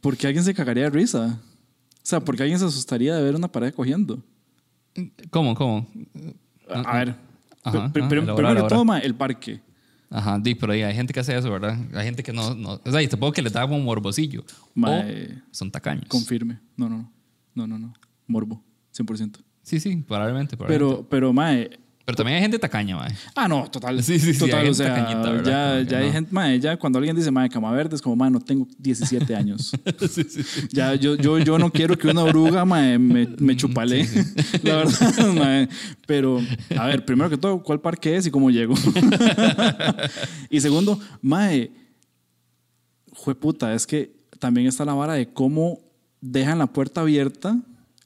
A: ¿Por qué alguien se cagaría de risa? O sea, ¿por qué alguien se asustaría de ver una pareja cogiendo?
B: ¿Cómo, cómo?
A: A, a ver.
B: Ajá,
A: pr-
B: elabora,
A: primero mae, el parque.
B: Ajá, di, pero hay gente que hace eso, ¿verdad? Hay gente que no, no o sea, y puedo que les da como morbosillo.
A: Mae.
B: O son tacaños.
A: Confirme. No, no, no. No, no, no. Morbo. 100%.
B: Sí, sí, probablemente. probablemente.
A: Pero, pero, mae.
B: Pero también hay gente tacaña, mae.
A: Ah, no, total.
B: Sí, sí, sí,
A: Total,
B: hay
A: o sea, ya, ya hay
B: no.
A: gente, mae, ya cuando alguien dice, mae, cama verde, es como, mae, no tengo 17 años. [laughs] Ya, yo, yo, yo no quiero que una oruga, mae, me, me chupale. [laughs] La verdad, [laughs] mae. Pero, a ver, primero que todo, ¿cuál parque es y cómo llego? y segundo, mae, jueputa, es que también está la vara de cómo dejan la puerta abierta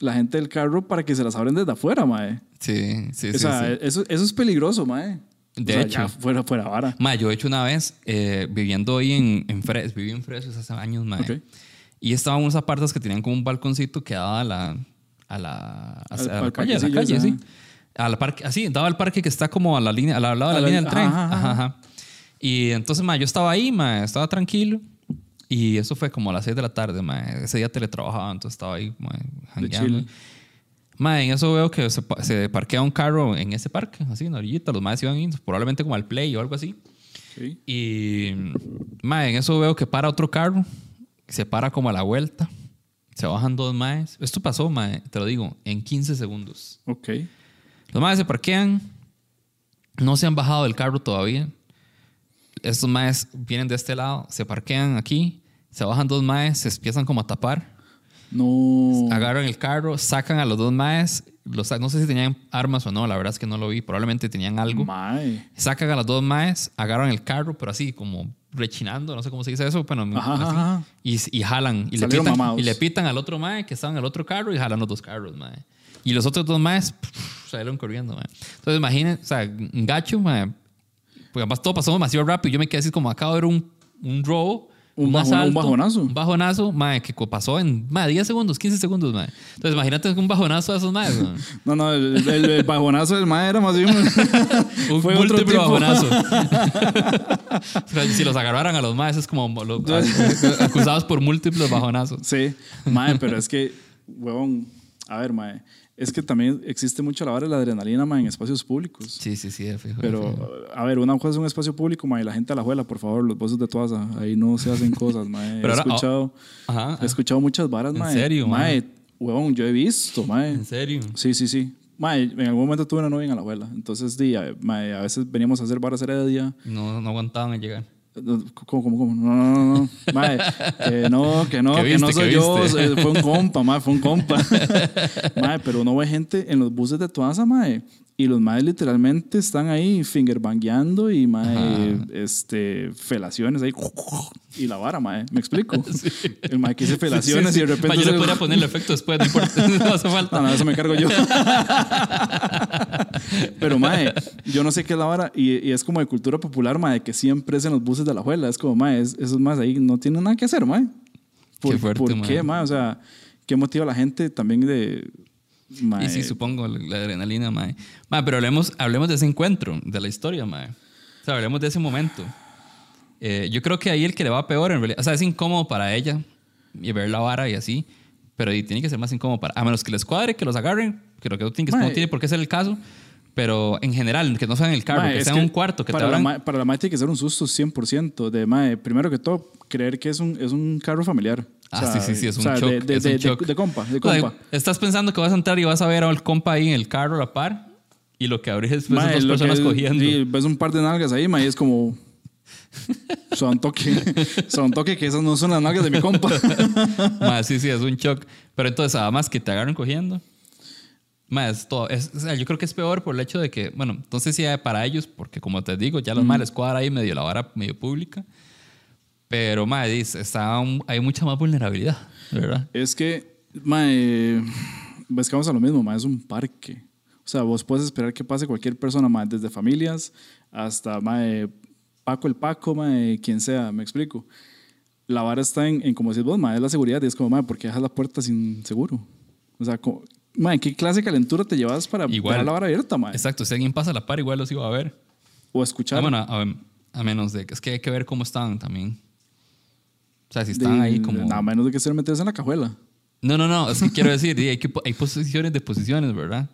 A: la gente del carro para que se las abren desde afuera, mae.
B: Sí, sí,
A: O
B: sí.
A: sea,
B: sí.
A: Eso, eso es peligroso, mae.
B: De
A: O sea,
B: hecho.
A: ya fuera, fuera vara.
B: Mae, yo he hecho una vez, eh, viviendo ahí en, en Fres, viví en Fres hace años, mae.
A: Ok.
B: Y estaban unos apartas que tenían como un balconcito que daba a la, a la, a-
A: Al-
B: a la
A: al
B: calle, a la calle, sí. A la parque, así, daba al parque que está como a la línea, al lado de la,
A: la-
B: línea del tren.
A: ajá, ajá,
B: Ajá, ajá. Y entonces, mae, yo estaba ahí, mae, estaba tranquilo. Y eso fue como a las 6 de la tarde, mae. Ese día teletrabajaba, entonces estaba ahí, mae, en eso veo que se, se parquea un carro en ese parque, así, en la orillita. Los maes iban probablemente como al play o algo así.
A: Sí.
B: Y, mae, en eso veo que para otro carro, se para como a la vuelta, se bajan dos maes. Esto pasó, mae, te lo digo, en 15 segundos.
A: Ok.
B: Los maes se parquean, no se han bajado del carro todavía. Estos maes vienen de este lado, se parquean aquí, se bajan dos maes, se empiezan como a tapar.
A: No.
B: Agarran el carro, sacan a los dos maes, los, no sé si tenían armas o no, la verdad es que no lo vi, probablemente tenían algo.
A: Mae.
B: Sacan a los dos maes, agarran el carro, pero así como rechinando, no sé cómo se dice eso, pero
A: Ajá,
B: así,
A: ajá.
B: Y, y jalan y le, pitan, y le pitan al otro mae que estaba en el otro carro y jalan los dos carros, mae. Y los otros dos maes pff, salieron corriendo, mae. Entonces imaginen, o sea, gacho, mae. Porque además todo pasó demasiado rápido. Yo me quedé así como acabo de ver un, un robo.
A: Un bajón- un bajonazo.
B: Un bajonazo, mae, que pasó en mae, 10 segundos, 15 segundos, mae. Entonces imagínate un bajonazo de esos mae. [laughs]
A: No, no, el, el- el bajonazo del mae era más bien.
B: Un [laughs]
A: Fue otro
B: múltiplo
A: tipo.
B: bajonazo. [laughs] Si los agarraran a los maes es como lo- acusados por múltiples bajonazos.
A: Sí, mae, pero es que, huevón, a ver, mae, es que también existe mucho la vara de la adrenalina, mae, en espacios públicos.
B: Sí, sí, sí, de
A: Pero, a ver, una cosa es un espacio público, mae, y la gente a la juela, por favor, los voces de todas, ahí no se hacen cosas, mae. [laughs]
B: Pero
A: he
B: ahora-
A: escuchado,
B: Ajá.
A: he escuchado muchas varas,
B: ¿En serio,
A: mae? Huevón, yo he visto, mae.
B: ¿En serio?
A: Sí, sí, sí. Mae, en algún momento tuve una novia en la abuela. Entonces, di, a, mae, a veces veníamos a hacer varas heredia.
B: No, no aguantaban en llegar.
A: ¿Cómo, cómo, cómo? No, no, no. [laughs] Mae, que no, que no,
B: ¿Qué
A: que no soy
B: ¿Qué
A: yo. Fue un compa, mae, fue un compa. [laughs] mae, pero uno ve gente en los buses de Tuaza, mae. Y los maes literalmente están ahí fingerbangueando y mae, este, felaciones ahí. Y la vara, mae. ¿Me explico? [laughs] El mae que dice felaciones
B: Sí, sí.
A: y de repente.
B: Ma, yo le
A: se-
B: podría poner el efecto después, no importa. [laughs] No hace falta.
A: No, no, eso me cargo yo. [laughs] Pero, mae, yo no sé qué es la vara. Y, y es como de cultura popular, mae, que siempre es en los buses de la abuela. Es como, mae, es- esos más ahí no tienen nada que hacer, mae. ¿Por,
B: Qué fuerte,
A: ¿por qué, mae? O sea, ¿qué motiva a la gente también de. Mae,
B: Y sí, supongo, la, la adrenalina, mae. Mae, pero hablemos, hablemos de ese encuentro, de la historia, mae. O sea, hablemos de ese momento. Eh, yo creo que ahí el que le va peor, en realidad, o sea, es incómodo para ella y ver la vara y así, pero y tiene que ser más incómodo para, a menos que les cuadre, que los agarren, creo que no tiene, que, no tiene por qué ser el caso, pero en general, que no sea en el carro,
A: mae,
B: que sea en un cuarto, que te
A: para, la
B: abran.
A: mae, para la mae tiene que ser un susto 100%. De, mae, primero que todo, creer que es un, es un carro familiar. O
B: Ah,
A: sea,
B: sí, sí, sí, es
A: o
B: un
A: sea,
B: shock.
A: De, de,
B: es un
A: de-
B: shock.
A: de- de compa, de
B: O sea,
A: compa.
B: estás pensando que vas a entrar y vas a ver al compa ahí en el carro a la par y lo que abrís es
A: Mae,
B: dos
A: que
B: personas
A: es-
B: cogiendo.
A: sí, ves un par de nalgas ahí, mae, y es como. [laughs] Son toque. Son toque que esas no son las nalgas de mi compa. [laughs]
B: Ma, sí, sí, es un shock. Pero entonces, además que te agarren cogiendo. Ma, es todo. Es- o sea, yo creo que es peor por el hecho de que, bueno, entonces sí para ellos, porque como te digo, ya los males cuadra ahí medio la vara medio pública. Pero, ma, dice, está un- hay mucha más vulnerabilidad, ¿verdad?
A: es que, mae, ves que vamos a lo mismo, mae, es un parque. O sea, vos puedes esperar que pase cualquier persona, mae, desde familias hasta, mae, Paco el Paco, mae, quien sea, me explico. La vara está en, en como decís vos, mae, es la seguridad y es como, mae, ¿por qué dejas la puerta sin seguro? O sea, como, mae, ¿qué clase de calentura te llevas para
B: Igual.
A: dejar la vara abierta, mae?
B: Exacto, si alguien pasa a la par, igual los iba a ver.
A: O escuchar.
B: Ah, bueno, a, a menos de que es que hay que ver cómo están también. O sea, si están
A: de-
B: ahí como.
A: Nada menos de que ser metidos en la cajuela.
B: No, no, no, es que quiero decir, hay, que, hay posiciones de posiciones, ¿verdad?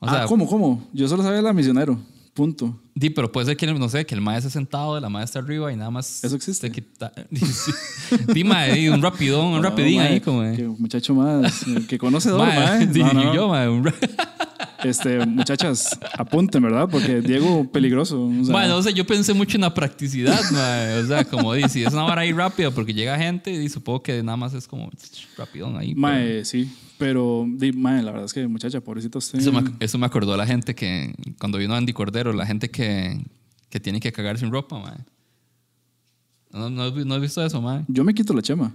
B: O sea,
A: ah, ¿cómo, cómo? Yo solo sabía la misionero. Punto.
B: Di, pero puede ser que, no sé, que el maestro esté sentado, la maestra arriba y nada más.
A: Eso existe.
B: quita- [laughs] Di, mae, un rapidón, un
A: No,
B: rapidín
A: mae,
B: ahí, como.
A: Que muchacho más. Que conocedor, [laughs]
B: Mae,
A: mae.
B: di,
A: No, no,
B: yo, mae, un [laughs]
A: Este, muchachas, apunten, ¿verdad? Porque Diego, peligroso. o sea,
B: yo pensé mucho en la practicidad, mae. O sea, como di, si es una hora ahí rápida porque llega gente y supongo que nada más es como rapidón ahí. pero-
A: mae, sí. Pero, mae, la verdad es que, muchacha, pobrecito usted.
B: Eso me, eso me acordó a la gente que, cuando vino Andy Cordero, la gente que, que tiene que cagar sin ropa, mae. ¿No, no, no has visto eso, mae?
A: Yo me quito la chema.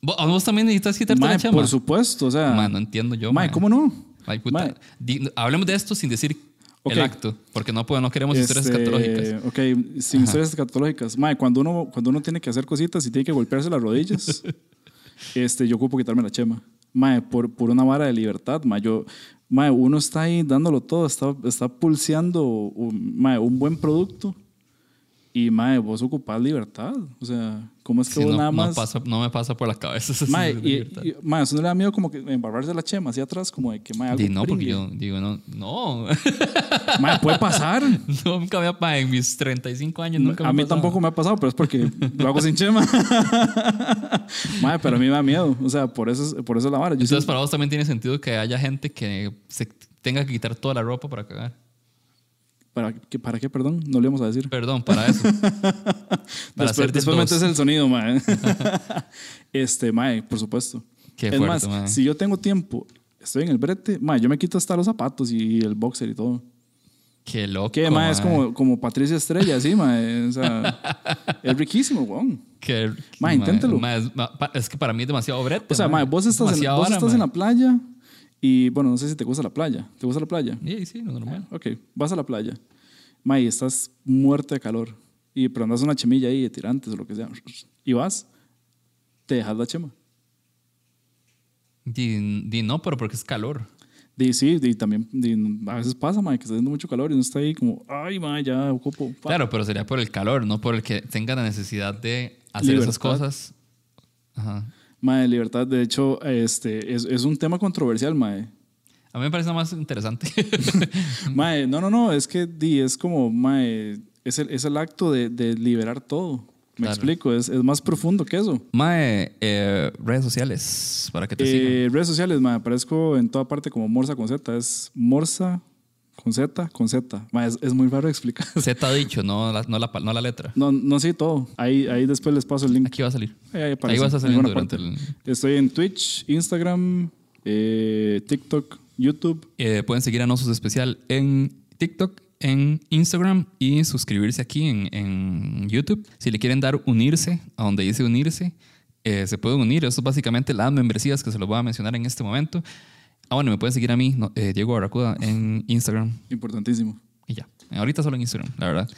B: ¿Vos, también necesitas quitarte
A: Mae,
B: la chama?
A: por supuesto, o sea.
B: Mae, no entiendo yo,
A: mae,
B: mae.
A: ¿cómo no?
B: Ay, puta.
A: Mae.
B: Di- hablemos de esto sin decir
A: Ok.
B: el acto, porque no, puedo- no queremos historias
A: Este,
B: escatológicas.
A: Ok, sin historias escatológicas. Mae, cuando uno, cuando uno tiene que hacer cositas y tiene que golpearse las rodillas, [laughs] este, yo ocupo quitarme la chema. Mae, por, por una vara de libertad, mae. Yo, mae, uno está ahí dándolo todo, está, está pulseando un, mae, un buen producto y, mae, vos ocupás libertad. O sea, ¿cómo es que
B: Sí,
A: vos
B: no,
A: nada
B: no
A: más...
B: pasa- no me pasa por la cabeza.
A: Mae, y,
B: libertad.
A: y, mae, eso no le da miedo como que embarrarse la chema hacia atrás, como de que, mae, algo
B: Di, no, porque yo digo, no, no. [laughs]
A: Mae, puede pasar. [laughs]
B: nunca me ha pasado en mis 35 años. Nunca me
A: a mí
B: pasado.
A: tampoco me ha pasado, pero es porque lo hago sin chema. [laughs] Mae, pero a mí me da miedo. O sea, por eso, es- por eso es la vara. Yo
B: Entonces,
A: sí-
B: para vos también tiene sentido que haya gente que se tenga que quitar toda la ropa para cagar.
A: ¿Para, qué, ¿Para qué, perdón? No le íbamos a decir.
B: Perdón, para eso. [laughs] para
A: después después metes el sonido, mae. [laughs] este, mae, por supuesto.
B: Qué
A: es
B: fuerte,
A: más,
B: mae.
A: si yo tengo tiempo, estoy en el brete, mae, yo me quito hasta los zapatos y el boxer y todo.
B: Qué loco.
A: Que, mae, es
B: mae.
A: como, como Patricia Estrella, así, mae. O sea, [laughs] es riquísimo, weón.
B: Qué-
A: Ma, inténtalo.
B: ma, es, es que para mí es demasiado brete.
A: O sea,
B: ma.
A: mae, vos estás, en, vos
B: vara,
A: estás en la playa y, bueno, no sé si te gusta la playa. ¿Te gusta la playa?
B: Sí, sí, normal.
A: Ok, vas a la playa. May, estás muerto de calor. Y pero andas una chemilla ahí de tirantes o lo que sea. Y vas, te dejas la chema.
B: Di, di no, pero porque es calor.
A: Y sí, y también di, a veces pasa, may, que está haciendo mucho calor y uno está ahí como, ay, may, ya ocupo. pa".
B: Claro, pero sería por el calor, no por el que tenga la necesidad de hacer esas
A: Libertad.
B: cosas. Ajá.
A: Mae, libertad, de hecho, este, es, es un tema controversial, mae.
B: A mí me parece más interesante. [laughs]
A: Mae, no, no, no, es que di, es como, mae, es el, es el acto de, de liberar todo. Me
B: Claro.
A: explico, es, es más profundo que eso.
B: Mae, eh, redes sociales para que te sigan.
A: Eh, redes sociales, me aparezco en toda parte como Morsa con Z. Es Morsa con Z, con Z. Es, es muy raro explicar. [laughs]
B: Z ha dicho, no la, no la, no la letra.
A: No, no sí, todo. Ahí, ahí después les paso el link.
B: Aquí va a salir.
A: Ahí, ahí
B: vas a salir durante el...
A: Estoy en Twitch, Instagram, eh, TikTok, YouTube.
B: Eh, pueden seguir a Nosos Especial en TikTok, en Instagram y suscribirse aquí en, en YouTube. Si le quieren dar unirse, a donde dice unirse, eh, se pueden unir. Eso es básicamente las membresías que se los voy a mencionar en este momento. Ah, bueno, me pueden seguir a mí, no, eh, Diego Barracuda, en Instagram.
A: Importantísimo.
B: Y ya. Ahorita solo en Instagram, la verdad.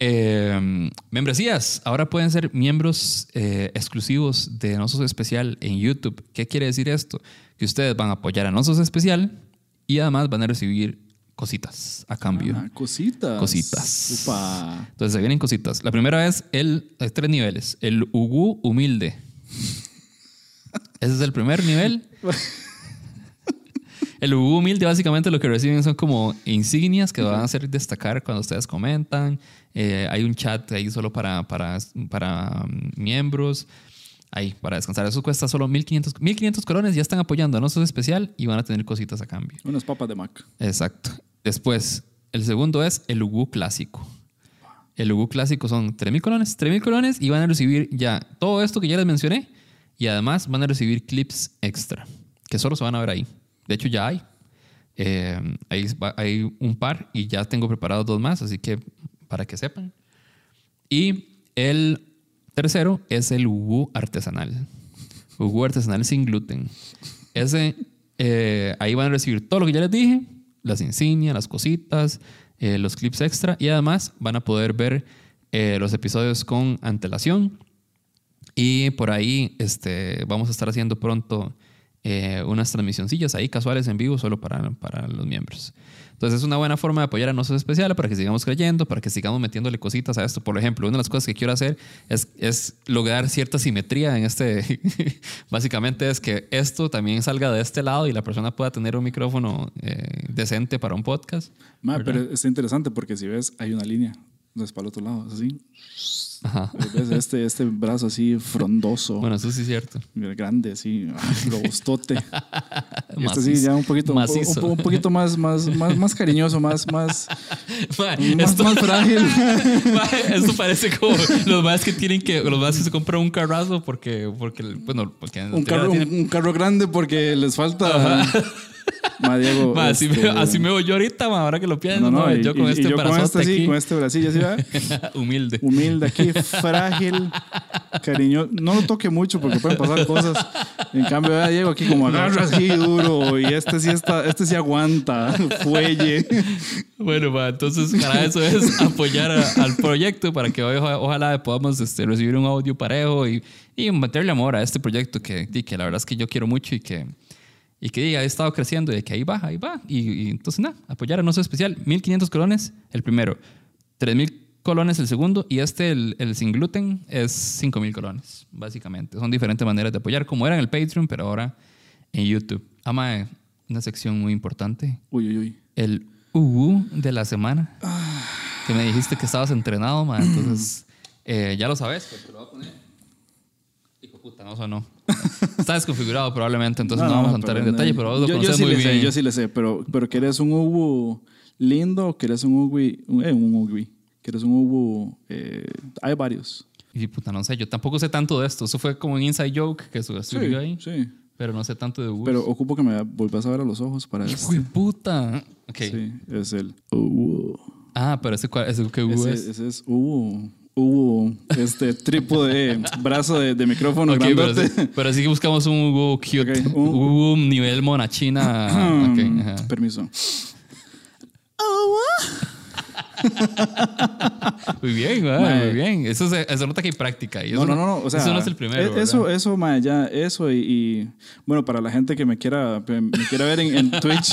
B: Eh, membresías. Ahora pueden ser miembros eh, exclusivos de Nosos Especial en YouTube. ¿Qué quiere decir esto? Que ustedes van a apoyar a Nosos Especial y además van a recibir cositas a cambio.
A: Ah, cositas.
B: Cositas.
A: Upa.
B: Entonces se vienen cositas. La primera es el, hay tres niveles. El Ugu humilde. [laughs] Ese es el primer nivel. [laughs] El Ugu humilde básicamente lo que reciben son como insignias que van a hacer destacar cuando ustedes comentan. Eh, hay un chat ahí solo para, para, para um, miembros. Ahí, para descansar. Eso cuesta solo 1500, 1500 colones. Ya están apoyando a nosotros especial y van a tener cositas a cambio.
A: Unas papas de Mac.
B: Exacto. Después, el segundo es el Ugu clásico. El Ugu clásico son 3.000 colones, 3.000 colones y van a recibir ya todo esto que ya les mencioné y además van a recibir clips extra que solo se van a ver ahí. De hecho, ya hay. Eh, hay un par y ya tengo preparados dos más, así que para que sepan. Y el tercero es el Ugu artesanal. Ugu artesanal sin gluten. Ese, eh, ahí van a recibir todo lo que ya les dije, las insignias, las cositas, eh, los clips extra y además van a poder ver eh, los episodios con antelación. Y por ahí este, vamos a estar haciendo pronto eh, unas transmisioncillas ahí casuales en vivo solo para, para los miembros. Entonces es una buena forma de apoyar a nosotros especiales para que sigamos creyendo, para que sigamos metiéndole cositas a esto. Por ejemplo, una de las cosas que quiero hacer es, es lograr cierta simetría en este. [laughs] Básicamente es que esto también salga de este lado y la persona pueda tener un micrófono eh, decente para un podcast.
A: Ma, pero está interesante porque si ves, hay una línea. Es para el otro lado, así. Este, este brazo así frondoso,
B: Bueno, eso sí es cierto.
A: grande, así, robustote. [laughs] Y este sí, ya un poquito, un, poquito más, más, más, más cariñoso, más, más,
B: Ma,
A: más,
B: esto-
A: más frágil. [laughs]
B: Esto parece como los más que tienen que, los más que se compran un carrazo porque, porque bueno, porque
A: carro,
B: tienen-
A: un carro grande porque les falta. Ma, Diego. [laughs]
B: Ma, así,
A: este,
B: me, así me veo yo ahorita, ma, ahora que lo pienso.
A: No, no, y-
B: yo con
A: y- y
B: este
A: yo con este, sí, con este bracillo así, ¿verdad? [laughs]
B: Humilde.
A: humilde aquí, [laughs] frágil, cariño. No lo toque mucho porque pueden pasar cosas. En cambio, Diego aquí como agarra así duro y este sí está, este sí aguanta, fuelle.
B: Bueno, ma, entonces para eso es apoyar a- al proyecto para que hoy, oja- ojalá podamos este, recibir un audio parejo y, y meterle amor a este proyecto que, que la verdad es que yo quiero mucho y que, y que di, ha estado creciendo y que ahí va, ahí va. Y, y entonces nada, apoyar a Noso Especial, 1500 colones el primero, 3000 colones el segundo y este, el, el sin gluten, es 5000 colones, básicamente. Son diferentes maneras de apoyar, como era en el Patreon, pero ahora en YouTube. Ama, una sección muy importante
A: Uy, uy, uy.
B: el UU de la semana. Que me dijiste que estabas entrenado, man. Entonces, [clears throat] eh, ya lo sabes, pues te lo voy a poner. Hijo puta, no sonó. Está desconfigurado probablemente, entonces no, vamos a entrar en detalle, pero vos lo
A: yo, yo sí
B: muy bien.
A: sé, yo sí le sé, pero, pero ¿querés un Ubu lindo o querés un Ubu? Un, eh, un Ubu. ¿Querés un Ubu? Eh, hay varios.
B: Y puta, no sé, yo tampoco sé tanto de esto. Eso fue como un inside joke que su-
A: Sí,
B: ahí.
A: sí.
B: Pero no sé tanto de UU.
A: Pero ocupo que me vuelvas a ver a los ojos para
B: Hijo
A: este.
B: de puta. Ok.
A: Sí, es el Ubu.
B: Ah, pero ese, cuál- ese que UU
A: Ese,
B: es.
A: ese es Ubu. Ubu. Este trípode, brazo de, de micrófono
B: Ok, pero, sí, pero sí que buscamos un UU cute.
A: Ok, un-
B: UU nivel monachina. [clears throat] ok, ajá.
A: Permiso. [laughs]
B: Muy bien,
A: Mae.
B: muy bien. Eso se, eso nota que hay práctica. Y
A: No,
B: eso
A: no, no, no. O sea,
B: eso no es el primero.
A: e- Eso,
B: ¿verdad?
A: eso, ma, ya, eso y, y, bueno, para la gente que me quiera, me quiera ver en, en Twitch,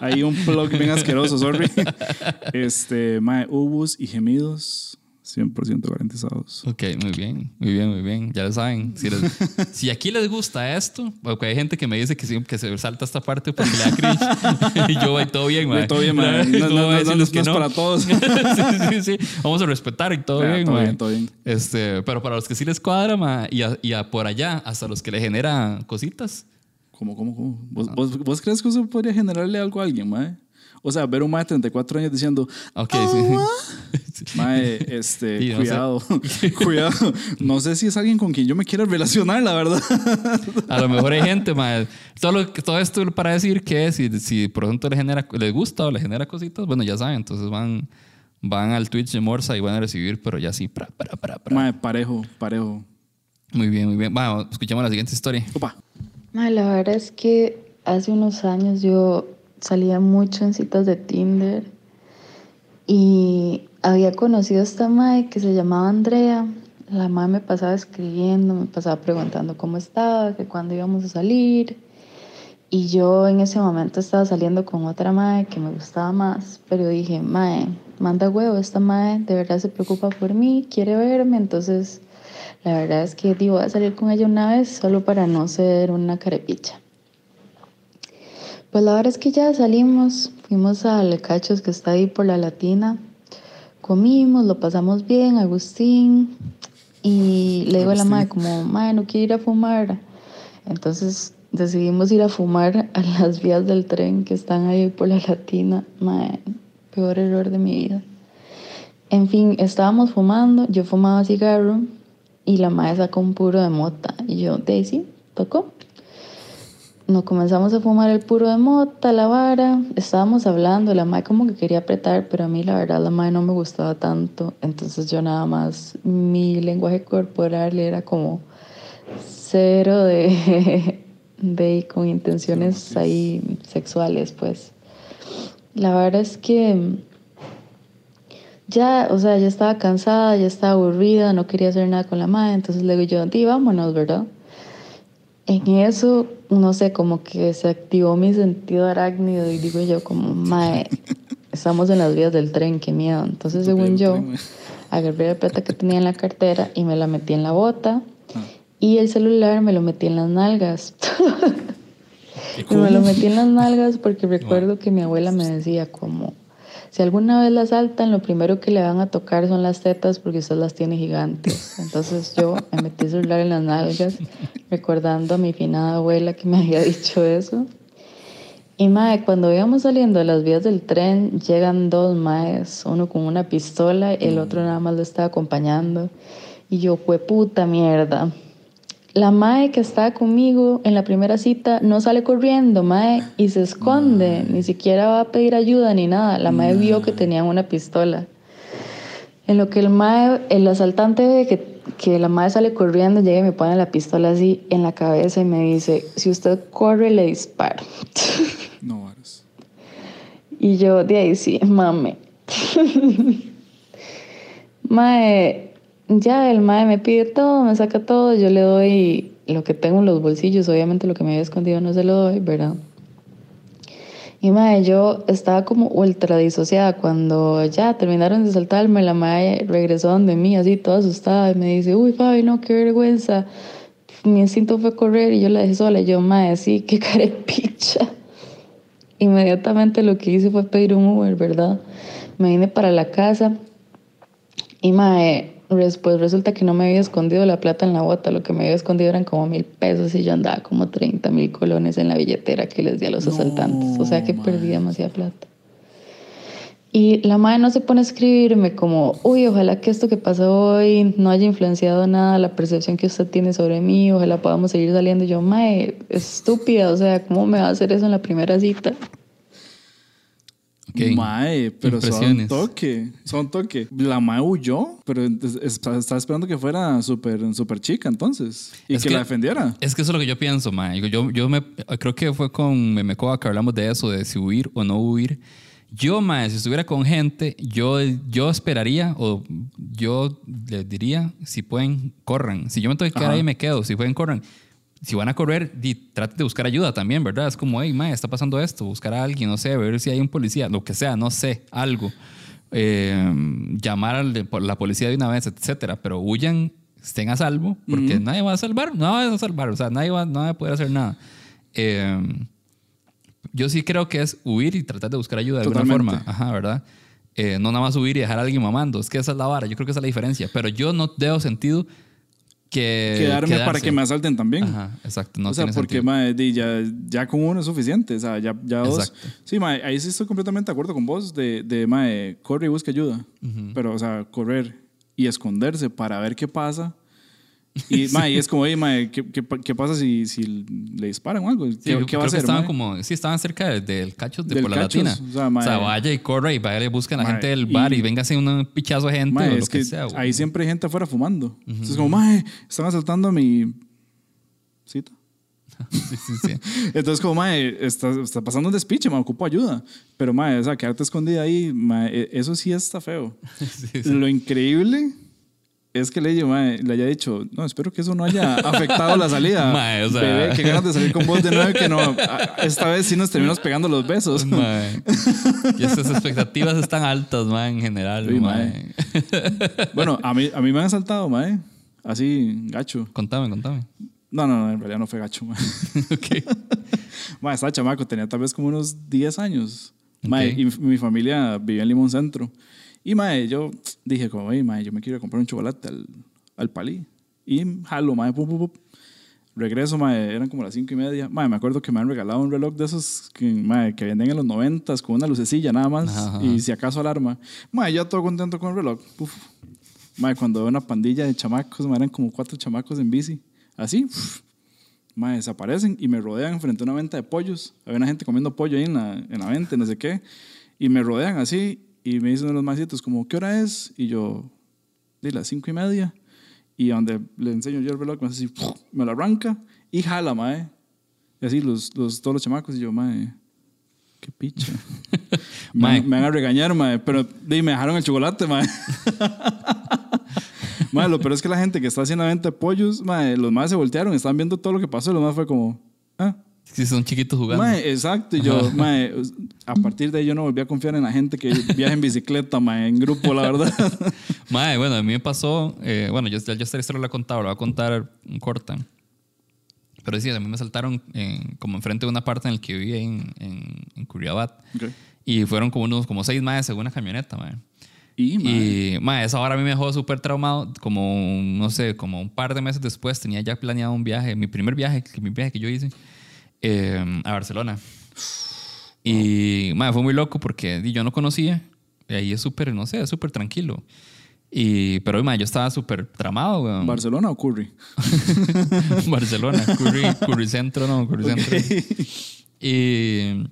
A: hay un plug bien asqueroso, sorry. [laughs] Este, ma, ubus y gemidos 100% garantizados.
B: Ok, muy bien, muy bien, muy bien. Ya lo saben. Si, les- [laughs] si aquí les gusta esto, porque hay gente que me dice que, sí, que se salta esta parte porque le da cringe. [laughs] y yo, "Ay, todo bien, mae.
A: Todo bien, mae. [laughs] No,
B: ¿Cómo
A: no,
B: voy
A: no, no, no
B: que
A: es para todos.
B: sí, sí, sí. Vamos a respetar y todo
A: Ah,
B: bien,
A: todo bien, todo bien.
B: Este, pero para los que sí les cuadra, mae, y, a- y a por allá, hasta los que le genera cositas.
A: ¿Cómo, cómo, cómo? ¿Vos, vos, vos crees que eso podría generarle algo a alguien, mae? O sea, ver un mae de 34 años diciendo,
B: Ok,
A: Ah,
B: sí. [laughs]
A: mae, este, [laughs]
B: Sí, no
A: cuidado, [laughs] cuidado. No sé si es alguien con quien yo me quiera relacionar, la verdad.
B: A lo mejor hay gente, mae. Todo, lo- todo esto para decir que si, si por ejemplo les, genera, les gusta o les genera cositas, bueno, ya saben, entonces van, van al Twitch de Morsa y van a recibir, pero ya sí, pra, pra, pra.
A: Mae, parejo, parejo.
B: Muy bien, muy bien. Vamos, escuchamos la siguiente historia.
A: Opa.
F: Mae, la verdad es que hace unos años yo salía mucho en citas de Tinder y había conocido a esta mae que se llamaba Andrea. La mae me pasaba escribiendo, me pasaba preguntando cómo estaba, que cuándo íbamos a salir. Y yo en ese momento estaba saliendo con otra mae que me gustaba más, pero dije, mae, manda huevo, esta mae de verdad se preocupa por mí, quiere verme, entonces la verdad es que digo, voy a salir con ella una vez solo para no ser una carepicha. Pues la verdad es que ya salimos, fuimos al Cachos que está ahí por la Latina, comimos, lo pasamos bien, Agustín, y le digo a la
A: Agustín.
F: madre como, madre, no quiero ir a fumar. Entonces decidimos ir a fumar a las vías del tren que están ahí por la Latina. Madre, peor error de mi vida. En fin, estábamos fumando, yo fumaba cigarro y la madre sacó un puro de mota. Y yo, Daisy, tocó. Nos comenzamos a fumar el puro de mota, la vara. Estábamos hablando, la madre como que quería apretar, pero a mí la verdad la madre no me gustaba tanto. Entonces yo nada más, mi lenguaje corporal era como cero de, [laughs] de con intenciones ahí sexuales, pues. La verdad es que ya, o sea, ya estaba cansada, ya estaba aburrida, no quería hacer nada con la madre, entonces le digo yo, di, vámonos, ¿verdad? En eso, no sé, como que se activó mi sentido arácnido y digo yo como, mae, estamos en las vías del tren, qué miedo. Entonces, según yo, agarré la plata que tenía en la cartera y me la metí en la bota y el celular me lo metí en las nalgas. [laughs] Y me lo metí en las nalgas porque recuerdo que mi abuela me decía como, si alguna vez la asaltan, lo primero que le van a tocar son las tetas porque usted las tiene gigantes. Entonces yo me metí el celular en las nalgas, recordando a mi finada abuela que me había dicho eso. Y mae, cuando íbamos saliendo de las vías del tren, llegan dos maes, uno con una pistola, el otro nada más lo estaba acompañando. Y yo, fue puta mierda. La mae que estaba conmigo en la primera cita no sale corriendo, mae, y se esconde, ni siquiera va a pedir ayuda ni nada. La mae vio que tenían una pistola. En lo que el mae, el asaltante ve que, que la mae sale corriendo, llega y me pone la pistola así en la cabeza y me dice, si usted corre, le disparo. [laughs]
A: No, varas.
F: Y yo de ahí sí, mame. [laughs] mae, ya el mae me pide todo, me saca todo, yo le doy lo que tengo en los bolsillos, obviamente lo que me había escondido no se lo doy, ¿verdad? Y mae, yo estaba como ultra disociada cuando ya terminaron de saltarme, la mae regresó donde mí, así toda asustada, y me dice, uy, Fabi, no, qué vergüenza. Mi instinto fue correr y yo la dejé sola, y yo, mae, sí, qué [laughs] carepicha. Inmediatamente lo que hice fue pedir un Uber, ¿verdad? Me vine para la casa y mae, después resulta que no me había escondido la plata en la bota, lo que me había escondido eran como mil pesos y yo andaba como 30 mil colones en la billetera que les di a los
A: No,
F: asaltantes. O sea que perdí
A: mae.
F: demasiada plata. Y la madre no se pone a escribirme como, uy, ojalá que esto que pasó hoy no haya influenciado nada la percepción que usted tiene sobre mí, ojalá podamos seguir saliendo. Y yo, mae, estúpida, o sea, ¿cómo me va a hacer eso en la primera cita?
B: Ok.
A: Mae, pero son toque. Son toque. La mae huyó, pero es- es- estaba esperando que fuera súper super chica entonces. Y
B: Es
A: que,
B: que-
A: la defendiera.
B: Es que eso es lo que yo pienso, ma. Digo, Yo, yo me, creo que fue con Memecoa que hablamos de eso, de si huir o no huir. Yo, ma, si estuviera con gente, yo, yo esperaría o yo les diría, si pueden, corran. Si yo me tengo que quedar
A: Ajá.
B: ahí, me quedo. Si pueden, corran. Si van a correr, traten de buscar ayuda también, ¿verdad? Es como, hey, ma, está pasando esto, buscar a alguien, no sé, ver si hay un policía, lo que sea, no sé, algo. eh, llamar a la policía de una vez, etcétera, pero huyan, estén a salvo, porque nadie va a salvar, no va a salvar, o sea, nadie va, nadie va a poder hacer nada. Eh, yo sí creo que es huir y tratar de buscar ayuda de alguna
A: Totalmente.
B: forma, ajá, ¿verdad? Eh, no nada más huir y dejar a alguien mamando, es que esa es la vara, yo creo que esa es la diferencia, pero yo no veo sentido que...
A: Quedarme para
B: quedarse.
A: que me asalten también.
B: Ajá, exacto, no
A: o sea,
B: tiene
A: porque mae, ya, ya con uno es suficiente. O sea, ya, ya dos.
B: Exacto.
A: Sí, mae, ahí sí estoy completamente de acuerdo con vos de, de mae, corre y busca ayuda. Pero, o sea, correr y esconderse para ver qué pasa. Y, [laughs] mae, y es como, "Ey, mae, ¿qué, qué, qué pasa si, si le disparan o algo? ¿Qué,
B: Sí,
A: qué va a hacer?
B: estaban
A: mae?
B: como, sí, estaban cerca del, del cachos de
A: Del
B: por la
A: Cachos,
B: latina.
A: o sea, mae.
B: vaya y corre y vaya y busquen a la gente del bar y,
A: y-
B: venga a un pichazo de gente
A: Mae,
B: o lo
A: es
B: que,
A: que
B: sea.
A: ahí siempre hay gente afuera fumando. Entonces, como, mae, están asaltando a mi cita.
B: sí, [laughs] sí, sí.
A: Entonces, como, mae, está, está pasando un despiche, me ocupo ayuda. Pero, mae, o sea, quedarte escondida ahí, mae, e- eso sí está feo. [laughs]
B: Sí, sí.
A: Lo increíble es que le, mae, le haya dicho, no, espero que eso no haya [laughs] afectado la salida.
B: Mae, o sea-
A: Bebé, qué ganas de salir con vos de nuevo, que no, esta vez sí nos terminamos pegando los besos.
B: Mae. Y estas expectativas están altas, mae, en general.
A: Sí,
B: mae.
A: Bueno, a mí, a mí me han asaltado, mae, así, gacho.
B: contame, contame.
A: No, no, no, en realidad no fue gacho, mae. [laughs]
B: Ok.
A: Mae, estaba chamaco, tenía tal vez como unos 10 años. Mae,
B: Ok.
A: y mi familia vivía en Limón Centro. Y mae, yo dije como, "Ey, mae, yo me quiero comprar un chocolate al, al palí. Y jalo, mae, pum, pum, pum. Regreso, mae, eran como las cinco y media. Mae, me acuerdo que me han regalado un reloj de esos que, mae, que venden en los noventas con una lucecilla nada más.
B: Ajá.
A: Y si acaso alarma. Mae, yo todo contento con el reloj. Uf. Mae, cuando veo una pandilla de chamacos, mae, eran como cuatro chamacos en bici. Así, uf. Mae, desaparecen y me rodean frente a una venta de pollos. Había una gente comiendo pollo ahí en la, en la venta, no sé qué. Y me rodean así y me dicen los maicitos como, ¿qué hora es? Y yo, de las cinco y media. Y donde le enseño yo el reloj, me hace así, me lo arranca y jala, mae. Y así los, los, todos los chamacos y yo, mae, qué picha. [laughs] me,
B: Mae.
A: me van a regañar, mae, pero di, me dejaron el chocolate, mae. [laughs] mae, lo peor es que la gente que está haciendo la venta de pollos, mae, los más se voltearon, estaban viendo todo lo que pasó y los más fue como,
B: Sí, son chiquitos jugando.
A: Mae, exacto. Y yo, [laughs] mae, a partir de ahí yo no volví a confiar en la gente que viaja en bicicleta, mae, en grupo, la verdad. [laughs]
B: Mae, bueno, a mí me pasó, eh, bueno, yo, yo esta historia la he contado, la voy a contar corta. Pero sí, a mí me saltaron en- como enfrente de una parte en la que vivía en, en, en Curriabat.
A: Ok.
B: Y fueron como unos, como seis más en una camioneta, mae.
A: Y, mae,
B: Y, mae, esa hora a mí me dejó súper traumado. Como, no sé, como un par de meses después tenía ya planeado un viaje, mi primer viaje, mi viaje que yo hice eh, a Barcelona. Y, mae, fue muy loco porque yo no conocía. Y ahí es súper, no sé, es súper tranquilo. Y, pero, mae, yo estaba súper tramado, weón.
A: ¿Barcelona o Curry? [laughs]
B: Barcelona, Curry, [laughs] Curry Centro, no, Curry Centro. Y,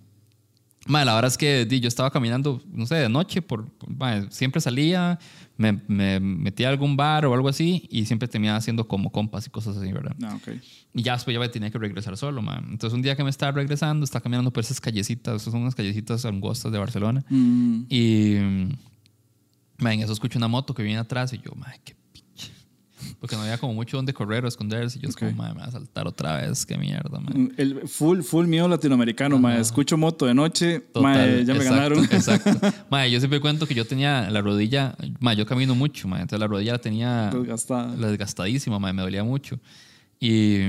B: mae, la verdad es que yo estaba caminando, no sé, de noche, por, mae, siempre salía, me, me metía a algún bar o algo así y siempre terminaba haciendo como compas y cosas así, ¿verdad?
A: Ok.
B: Y ya después ya me tenía que regresar solo, man. Entonces un día que me estaba regresando, estaba caminando por esas callecitas, esas son unas callecitas angostas de Barcelona.
A: Mm,
B: Y, man, eso escucho una moto que viene atrás y yo, man, qué. Porque no había como mucho donde correr o esconderse. Y yo, es como, man, me va a saltar otra vez, qué mierda, man.
A: el full, full mío latinoamericano, mae. Escucho moto de noche,
B: Total,
A: mae, ya me
B: exacto,
A: ganaron. [laughs]
B: Exacto. [laughs] Mae, yo siempre cuento que yo tenía la rodilla, mae, yo camino mucho, mae, entonces la rodilla la tenía
A: Desgastada.
B: la desgastadísima, mae, me dolía mucho. Y,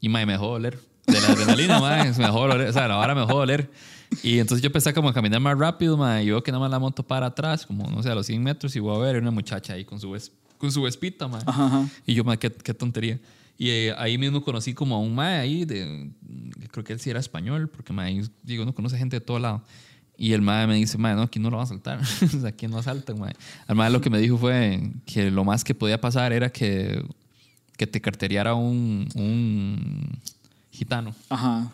B: y mae, me dejó doler. De la adrenalina, mae, me dejó doler, o sea, la vara me dejó doler. Y entonces yo empecé como a caminar más rápido, mae, y veo que nada más la moto para atrás, como, no sé, a los 100 metros, y voy a ver una muchacha ahí con su, con su vespita, mae.
A: Ajá, ajá.
B: Y yo, mae, qué, qué tontería. Y eh, ahí mismo conocí como a un mae ahí, de, creo que él sí era español, porque mae, digo, no conoce gente de todo lado. Y el mae me dice, mae, no, aquí no lo va a saltar. [laughs] o sea, aquí no asaltan, mae. El mae lo que me dijo fue que lo más que podía pasar era que, que te carteriara un, un gitano.
A: Ajá.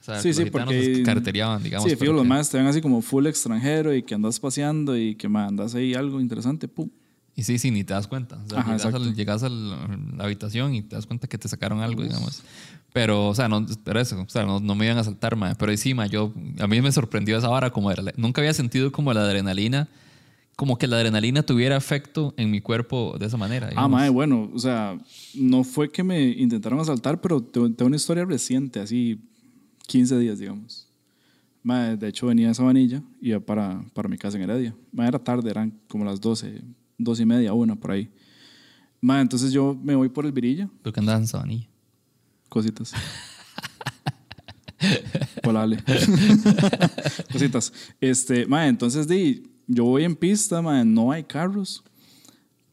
B: O sea,
A: Sí,
B: los
A: sí,
B: gitanos
A: porque.
B: carteriaban, digamos.
A: Sí, fijo, los
B: que-
A: más te ven así como full extranjero y que andas paseando y que mae, andas ahí algo interesante, pum.
B: Y sí, sí, ni te das cuenta. O sea,
A: Ajá,
B: llegas, al- llegas a la habitación y te das cuenta que te sacaron algo, digamos. Pero, o sea, no, pero eso, o sea, no, no me iban a saltar, mae. Pero encima, yo, a mí me sorprendió esa hora, como era- nunca había sentido como la adrenalina, como que la adrenalina tuviera efecto en mi cuerpo de esa manera.
A: Ah,
B: digamos.
A: mae, bueno, o sea, no fue que me intentaron asaltar, pero te- tengo una historia reciente, así 15 días, digamos. Mae, de hecho, venía de Sabanilla y iba para, para mi casa en Heredia. Mae, era tarde, eran como las 12, 12 y media, una, por ahí. Mae, entonces yo me voy por el Virilla,
B: ¿Tú que andabas en Sabanilla?
A: cositas. Hola, Ale. [laughs] cositas. Este, mae, entonces di, yo voy en pista, mae, no hay carros.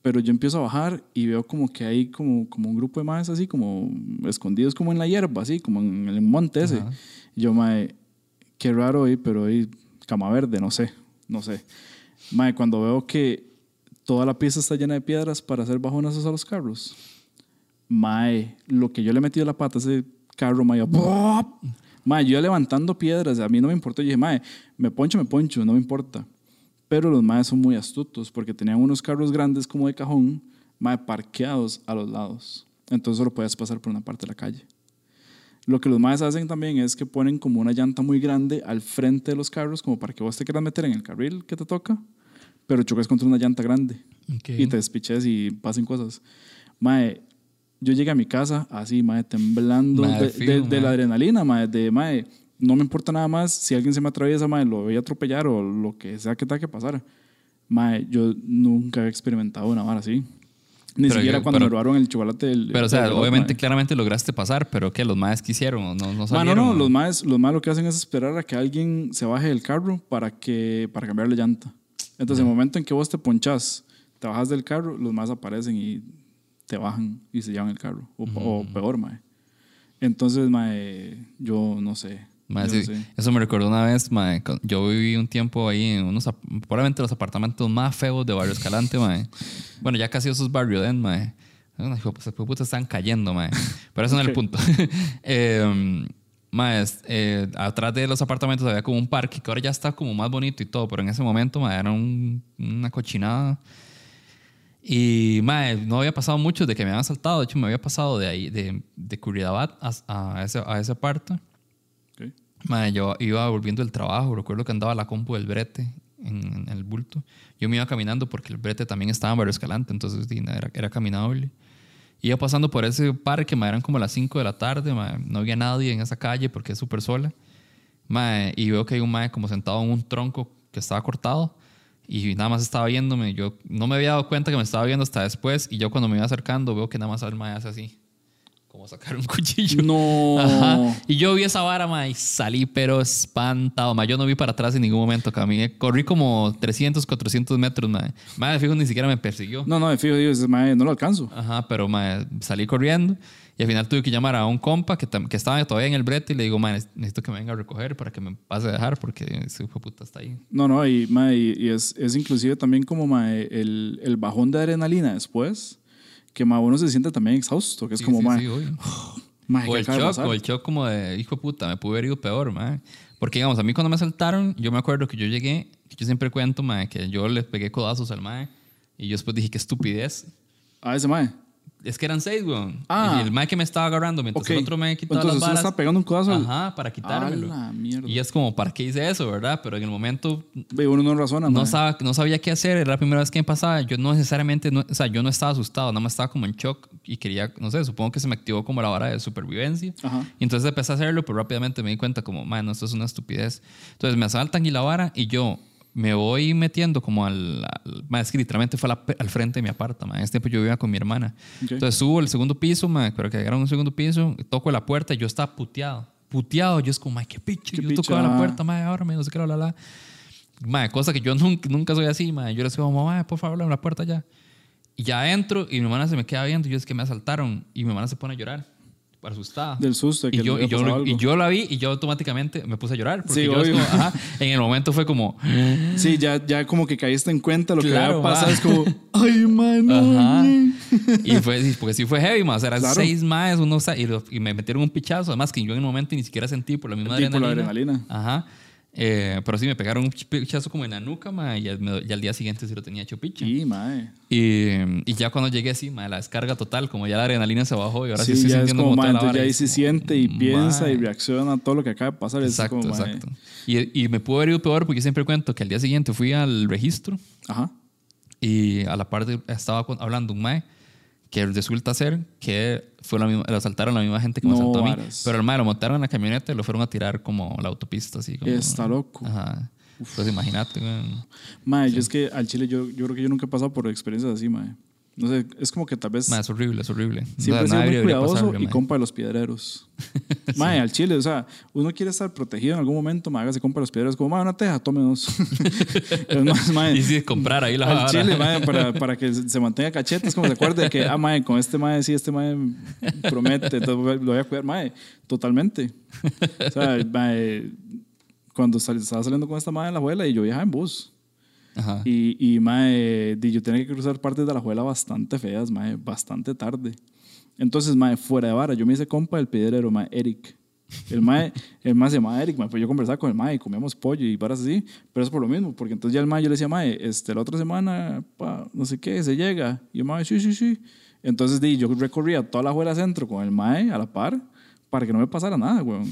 A: Pero yo empiezo a bajar y veo como que hay como, como un grupo de más así, como escondidos como en la hierba, así, como en el monte ese.
B: Ajá.
A: Yo, mae, qué raro ahí, pero ahí, cama verde, no sé, no sé. Mae, cuando veo que toda la pista está llena de piedras para hacer bajonazos a los carros, mae, lo que yo le he metido la pata a ese carro, mae, yo, mae, yo levantando piedras, a mí no me importó. Yo dije, mae, me poncho, me poncho, no me importa. Pero los maes son muy astutos porque tenían unos carros grandes como de cajón, mae, parqueados a los lados. Entonces solo puedes pasar por una parte de la calle. Lo que los maes hacen también es que ponen como una llanta muy grande al frente de los carros, como para que vos te quieras meter en el carril que te toca, pero choques contra una llanta grande
B: Ok.
A: y te despiches y pasen cosas. Mae, yo llegué a mi casa así, mae, temblando
B: Mae,
A: de,
B: fijo,
A: de- de la
B: mae.
A: adrenalina, mae, de mae, no me importa nada más si alguien se me atraviesa, mae, lo voy a atropellar o lo que sea que tenga que pasar. Mae, yo nunca he experimentado una vara así. Ni
B: Pero
A: siquiera
B: yo-
A: cuando
B: pero-
A: me robaron el chocolate del.
B: Pero, o sea,
A: reloj,
B: obviamente,
A: mae.
B: claramente lograste pasar, pero ¿qué? ¿Los maes quisieron? ¿No, no
A: Ma, no,
B: salieron?
A: no, los más, los más lo que hacen es esperar a que alguien se baje del carro para, que, para cambiarle llanta. Entonces, en el momento en que vos te ponchás, te bajas del carro, los más aparecen y te bajan y se llevan el carro. O, o peor, mae. Entonces, mae, yo no sé.
B: Mae,
A: Yo
B: sí,
A: no sé.
B: Eso me recordó una vez, mae, yo viví un tiempo ahí en unos, probablemente los apartamentos más feos de Barrio Escalante, mae. Bueno, ya casi esos barrio den, mae. Ay, hijo de puta, están cayendo, mae. Pero eso no es el punto. [laughs] eh, es- eh, atrás de los apartamentos había como un parque que ahora ya está como más bonito y todo, pero en ese momento, mae, era un- una cochinada. Y, mae, no había pasado mucho de que me habían asaltado. De hecho, me había pasado de ahí, de, de Curridabat a, a, ese, a esa parte.
A: Ok.
B: Mae, yo iba volviendo del trabajo, recuerdo que andaba la compu del brete en, en el bulto. Yo me iba caminando porque el brete también estaba en Barrio Escalante, entonces era, era caminable. Iba pasando por ese parque, mae, eran como las 5 de la tarde, mae, no había nadie en esa calle porque es súper sola. Mae, y veo que hay un mae como sentado en un tronco que estaba cortado y nada más estaba viéndome. Yo no me había dado cuenta que me estaba viendo hasta después y yo cuando me iba acercando veo que nada más el mae hace así, como sacar un [laughs] cuchillo.
A: No.
B: Ajá. Y yo vi esa vara, ma, y salí, pero espantado, ma. Yo no vi para atrás en ningún momento. Caminé, corrí como 300, 400 metros, ma. Ma, de fijo, ni siquiera me persiguió.
A: No, no, de fijo, digo, mae, no lo alcanzo.
B: Ajá, pero ma, salí corriendo y al final tuve que llamar a un compa que, que estaba todavía en el brete y le digo, ma, necesito que me venga a recoger para que me pase a dejar porque ese hijo puta está ahí.
A: No, no, y, mae, y, y es, es inclusive también como mae, el, el bajón de adrenalina después, que mae, uno se siente también exhausto, que es
B: Sí,
A: como,
B: sí,
A: mae,
B: sí, [sighs]
A: mae,
B: O
A: ¿qué
B: el shock, o el shock como de, hijo de puta, me pude haber ido peor, ma. Porque, digamos, a mí cuando me asaltaron, yo me acuerdo que yo llegué, que yo siempre cuento, ma, que yo le pegué codazos al mae y yo después dije, qué estupidez.
A: Ah, ese mae.
B: Es que eran seis, weón.
A: Ah.
B: Y el mae que me estaba agarrando mientras
A: Ok.
B: el otro me quitaba
A: Entonces
B: las balas.
A: está pegando un codazo.
B: Ajá, para quitármelo.
A: A la mierda.
B: Y es como, ¿para qué hice eso, verdad? Pero en el momento
A: uno no razona,
B: no, sabía, no sabía qué hacer, era la primera vez que me pasaba. Yo no necesariamente, no- o sea, yo no estaba asustado, nada más estaba como en shock y quería, no sé, supongo que se me activó como la vara de supervivencia.
A: Ajá.
B: Y entonces empecé a hacerlo, pero rápidamente me di cuenta como, man, esto es una estupidez. Entonces me asaltan y la vara y yo me voy metiendo como al... al man, es que literalmente fue la- al frente de mi aparta, man. En ese tiempo yo vivía con mi hermana.
A: Ok.
B: Entonces subo al segundo piso, man, pero que llegaron a un segundo piso, toco la puerta y yo estaba puteado. Puteado, yo es como, ay, qué picho. Yo tocaba la puerta, man, ahora me no sé qué, la, la, la. Mae, cosa que yo [laughs] nunca, nunca soy así, mae. Yo les digo, mamá, por favor, abre la puerta ya. Y ya entro y mi hermana se me queda viendo y yo es que me asaltaron y mi hermana se pone a llorar, asustada.
A: Del susto de que
B: y yo, y, yo, y yo la vi y yo automáticamente me puse a llorar. Porque
A: Sí,
B: yo como, ajá, en el momento fue como, [gasps]
A: Sí, ya, ya como que caíste en cuenta lo
B: Claro,
A: que había pasado. Es como, [laughs] ay, mano.
B: Ajá. y fue, porque sí fue heavy, más. Eran
A: Claro.
B: seis más, uno, y, lo- y me metieron un pichazo. Además, que yo en el momento ni siquiera sentí por la misma
A: Sí, por la
B: adrenalina.
A: adrenalina.
B: Ajá. Eh, pero sí, me pegaron un pichazo como en la nuca, ma, y, y al día siguiente sí lo tenía hecho picha.
A: Sí, mae.
B: Y, y ya cuando llegué así, ma, la descarga total, como ya la adrenalina se bajó y ahora sí,
A: Sí,
B: estoy
A: ya es
B: sintiendo
A: como,
B: como toda la
A: ya ahí
B: es como,
A: siente y piensa y reacciona a todo lo que acaba de pasar. Es
B: Exacto,
A: como,
B: exacto. Y, y me pudo haber ido peor porque siempre cuento que al día siguiente fui al registro
A: Ajá.
B: y a la parte estaba hablando un mae que resulta ser que fue la misma, lo asaltaron la misma gente que me
A: No,
B: asaltó a mí.
A: varas.
B: Pero el lo montaron en la camioneta y lo fueron a tirar como la autopista, así como.
A: Está loco.
B: Ajá. Pues imagínate.
A: Mae, yo es que al chile yo, yo creo que yo nunca he pasado por experiencias así, mae. No sé, es como que tal vez
B: Mae, es horrible, es horrible. O sea,
A: siempre he sido muy cuidadoso
B: pasarle,
A: y compa de los piedreros. [laughs] Mae, al chile, o sea, uno quiere estar protegido en algún momento, mae, hágase compa de los piedreros, como, mae, una teja, tome dos. [laughs] [laughs] es más, mae,
B: Y sí, comprar ahí la
A: al
B: vara.
A: chile, mae, para, para que se mantenga cachete, es como se acuerde de que, ah, mae, con este mae, sí, este mae promete, entonces lo voy a cuidar, mae, totalmente. O sea, mae, cuando sal- estaba saliendo con esta mae de la abuela y yo viajaba en bus.
B: Ajá.
A: Y, y mae, yo tenía que cruzar partes de la juela bastante feas, mae, bastante tarde. Entonces, mae, fuera de vara, yo me hice compa del piedrero, mae, Eric. El mae, el mae se llama Eric, mae, pues yo conversaba con el mae comíamos pollo y varas así, pero es por lo mismo, porque entonces ya el mae yo le decía, mae, este, la otra semana, pa, no sé qué, se llega. Y el mae, sí, sí, sí. Entonces, di, yo recorría toda la juela centro con el mae a la par para que no me pasara nada, weón.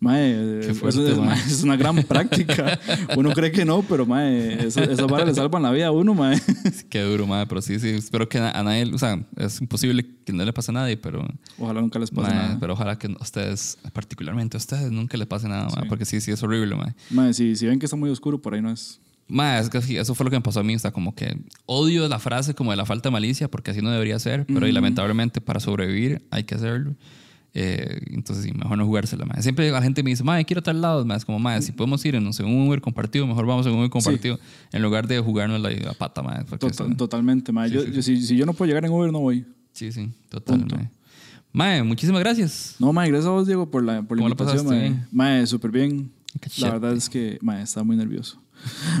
A: Mae,
B: Qué
A: eso
B: fuerte,
A: es,
B: mae. [laughs]
A: mae, es una gran práctica. Uno cree que no, pero mae, esas varas le salvan la vida a uno, mae. [laughs]
B: Qué duro, madre, pero sí, sí. Espero que a nadie, o sea, es imposible que no le pase a nadie, pero,
A: Ojalá nunca les pase
B: mae,
A: nada.
B: pero ojalá que a ustedes, particularmente a ustedes, nunca les pase nada, mae, porque sí, sí, es horrible, madre.
A: Mae, si, si ven que está muy oscuro, por ahí no es.
B: Mae, es que sí, eso fue lo que me pasó a mí, o sea, como que odio la frase como de la falta de malicia, porque así no debería ser, pero y lamentablemente para sobrevivir hay que hacerlo. Eh, entonces, sí, mejor no jugársela, mae. Siempre la gente me dice, mae, quiero tal lado, mae, es como, mae, si podemos ir en un Uber compartido, mejor vamos en un Uber compartido, en lugar de jugarnos la, la pata, mae.
A: Tota-
B: eso-
A: totalmente, mae. yo, yo- si, si yo no puedo llegar en Uber, no voy.
B: Sí, sí, total, mae. Mae, muchísimas gracias.
A: No, mae, gracias a vos, Diego, por la, por la
B: ¿Cómo la
A: invitación,
B: pasaste?
A: mae. Mae, súper bien. La verdad es que, mae, estaba muy nervioso.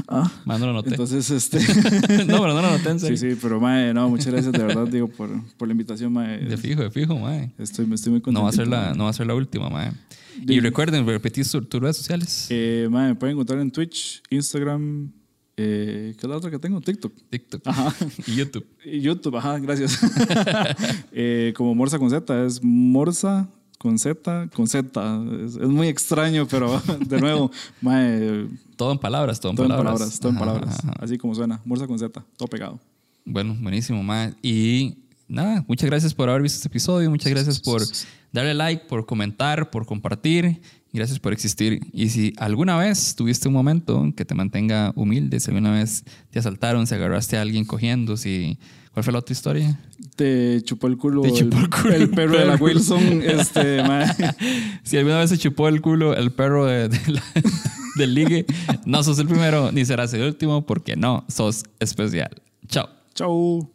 A: Ah,
B: no lo noté.
A: entonces, este... [laughs]
B: no, pero no lo noté en
A: sí,
B: serio.
A: sí, pero, mae, no, muchas gracias, de verdad, Diego, por, por la invitación, mae.
B: De fijo, de fijo, mae.
A: Estoy, estoy muy contento.
B: No va a ser la, no va a ser la última, mae. Y recuerden, repetir su- tus redes sociales.
A: Eh, mae, me pueden encontrar en Twitch, Instagram, eh, ¿qué es la otra que tengo? TikTok.
B: TikTok
A: Ajá.
B: y YouTube.
A: Y YouTube, ajá, gracias. [laughs] [laughs] Eh, como Morsa con Z, es Morsa con Z, con Z. Es, es muy extraño, pero [laughs] de nuevo, mae,
B: Todo en palabras, todo en
A: todo en
B: palabras.
A: palabras, todo en
B: Ajá,
A: palabras.
B: ajá.
A: Así como suena, Morsa con Z, todo pegado.
B: Bueno, buenísimo, mae. Y nada, muchas gracias por haber visto este episodio. Muchas gracias por darle like, por comentar, por compartir. Gracias por existir. Y si alguna vez tuviste un momento que te mantenga humilde, si alguna vez te asaltaron, si agarraste a alguien cogiendo, si... ¿Cuál fue la otra historia?
A: Te chupó el culo,
B: Te chupó el culo el
A: perro de la. Wilson. [laughs] Este.
B: Si alguna vez se chupó el culo el perro de- de la- [laughs] del ligue, no sos el primero ni serás el último porque no sos especial. Chao.
A: Chau.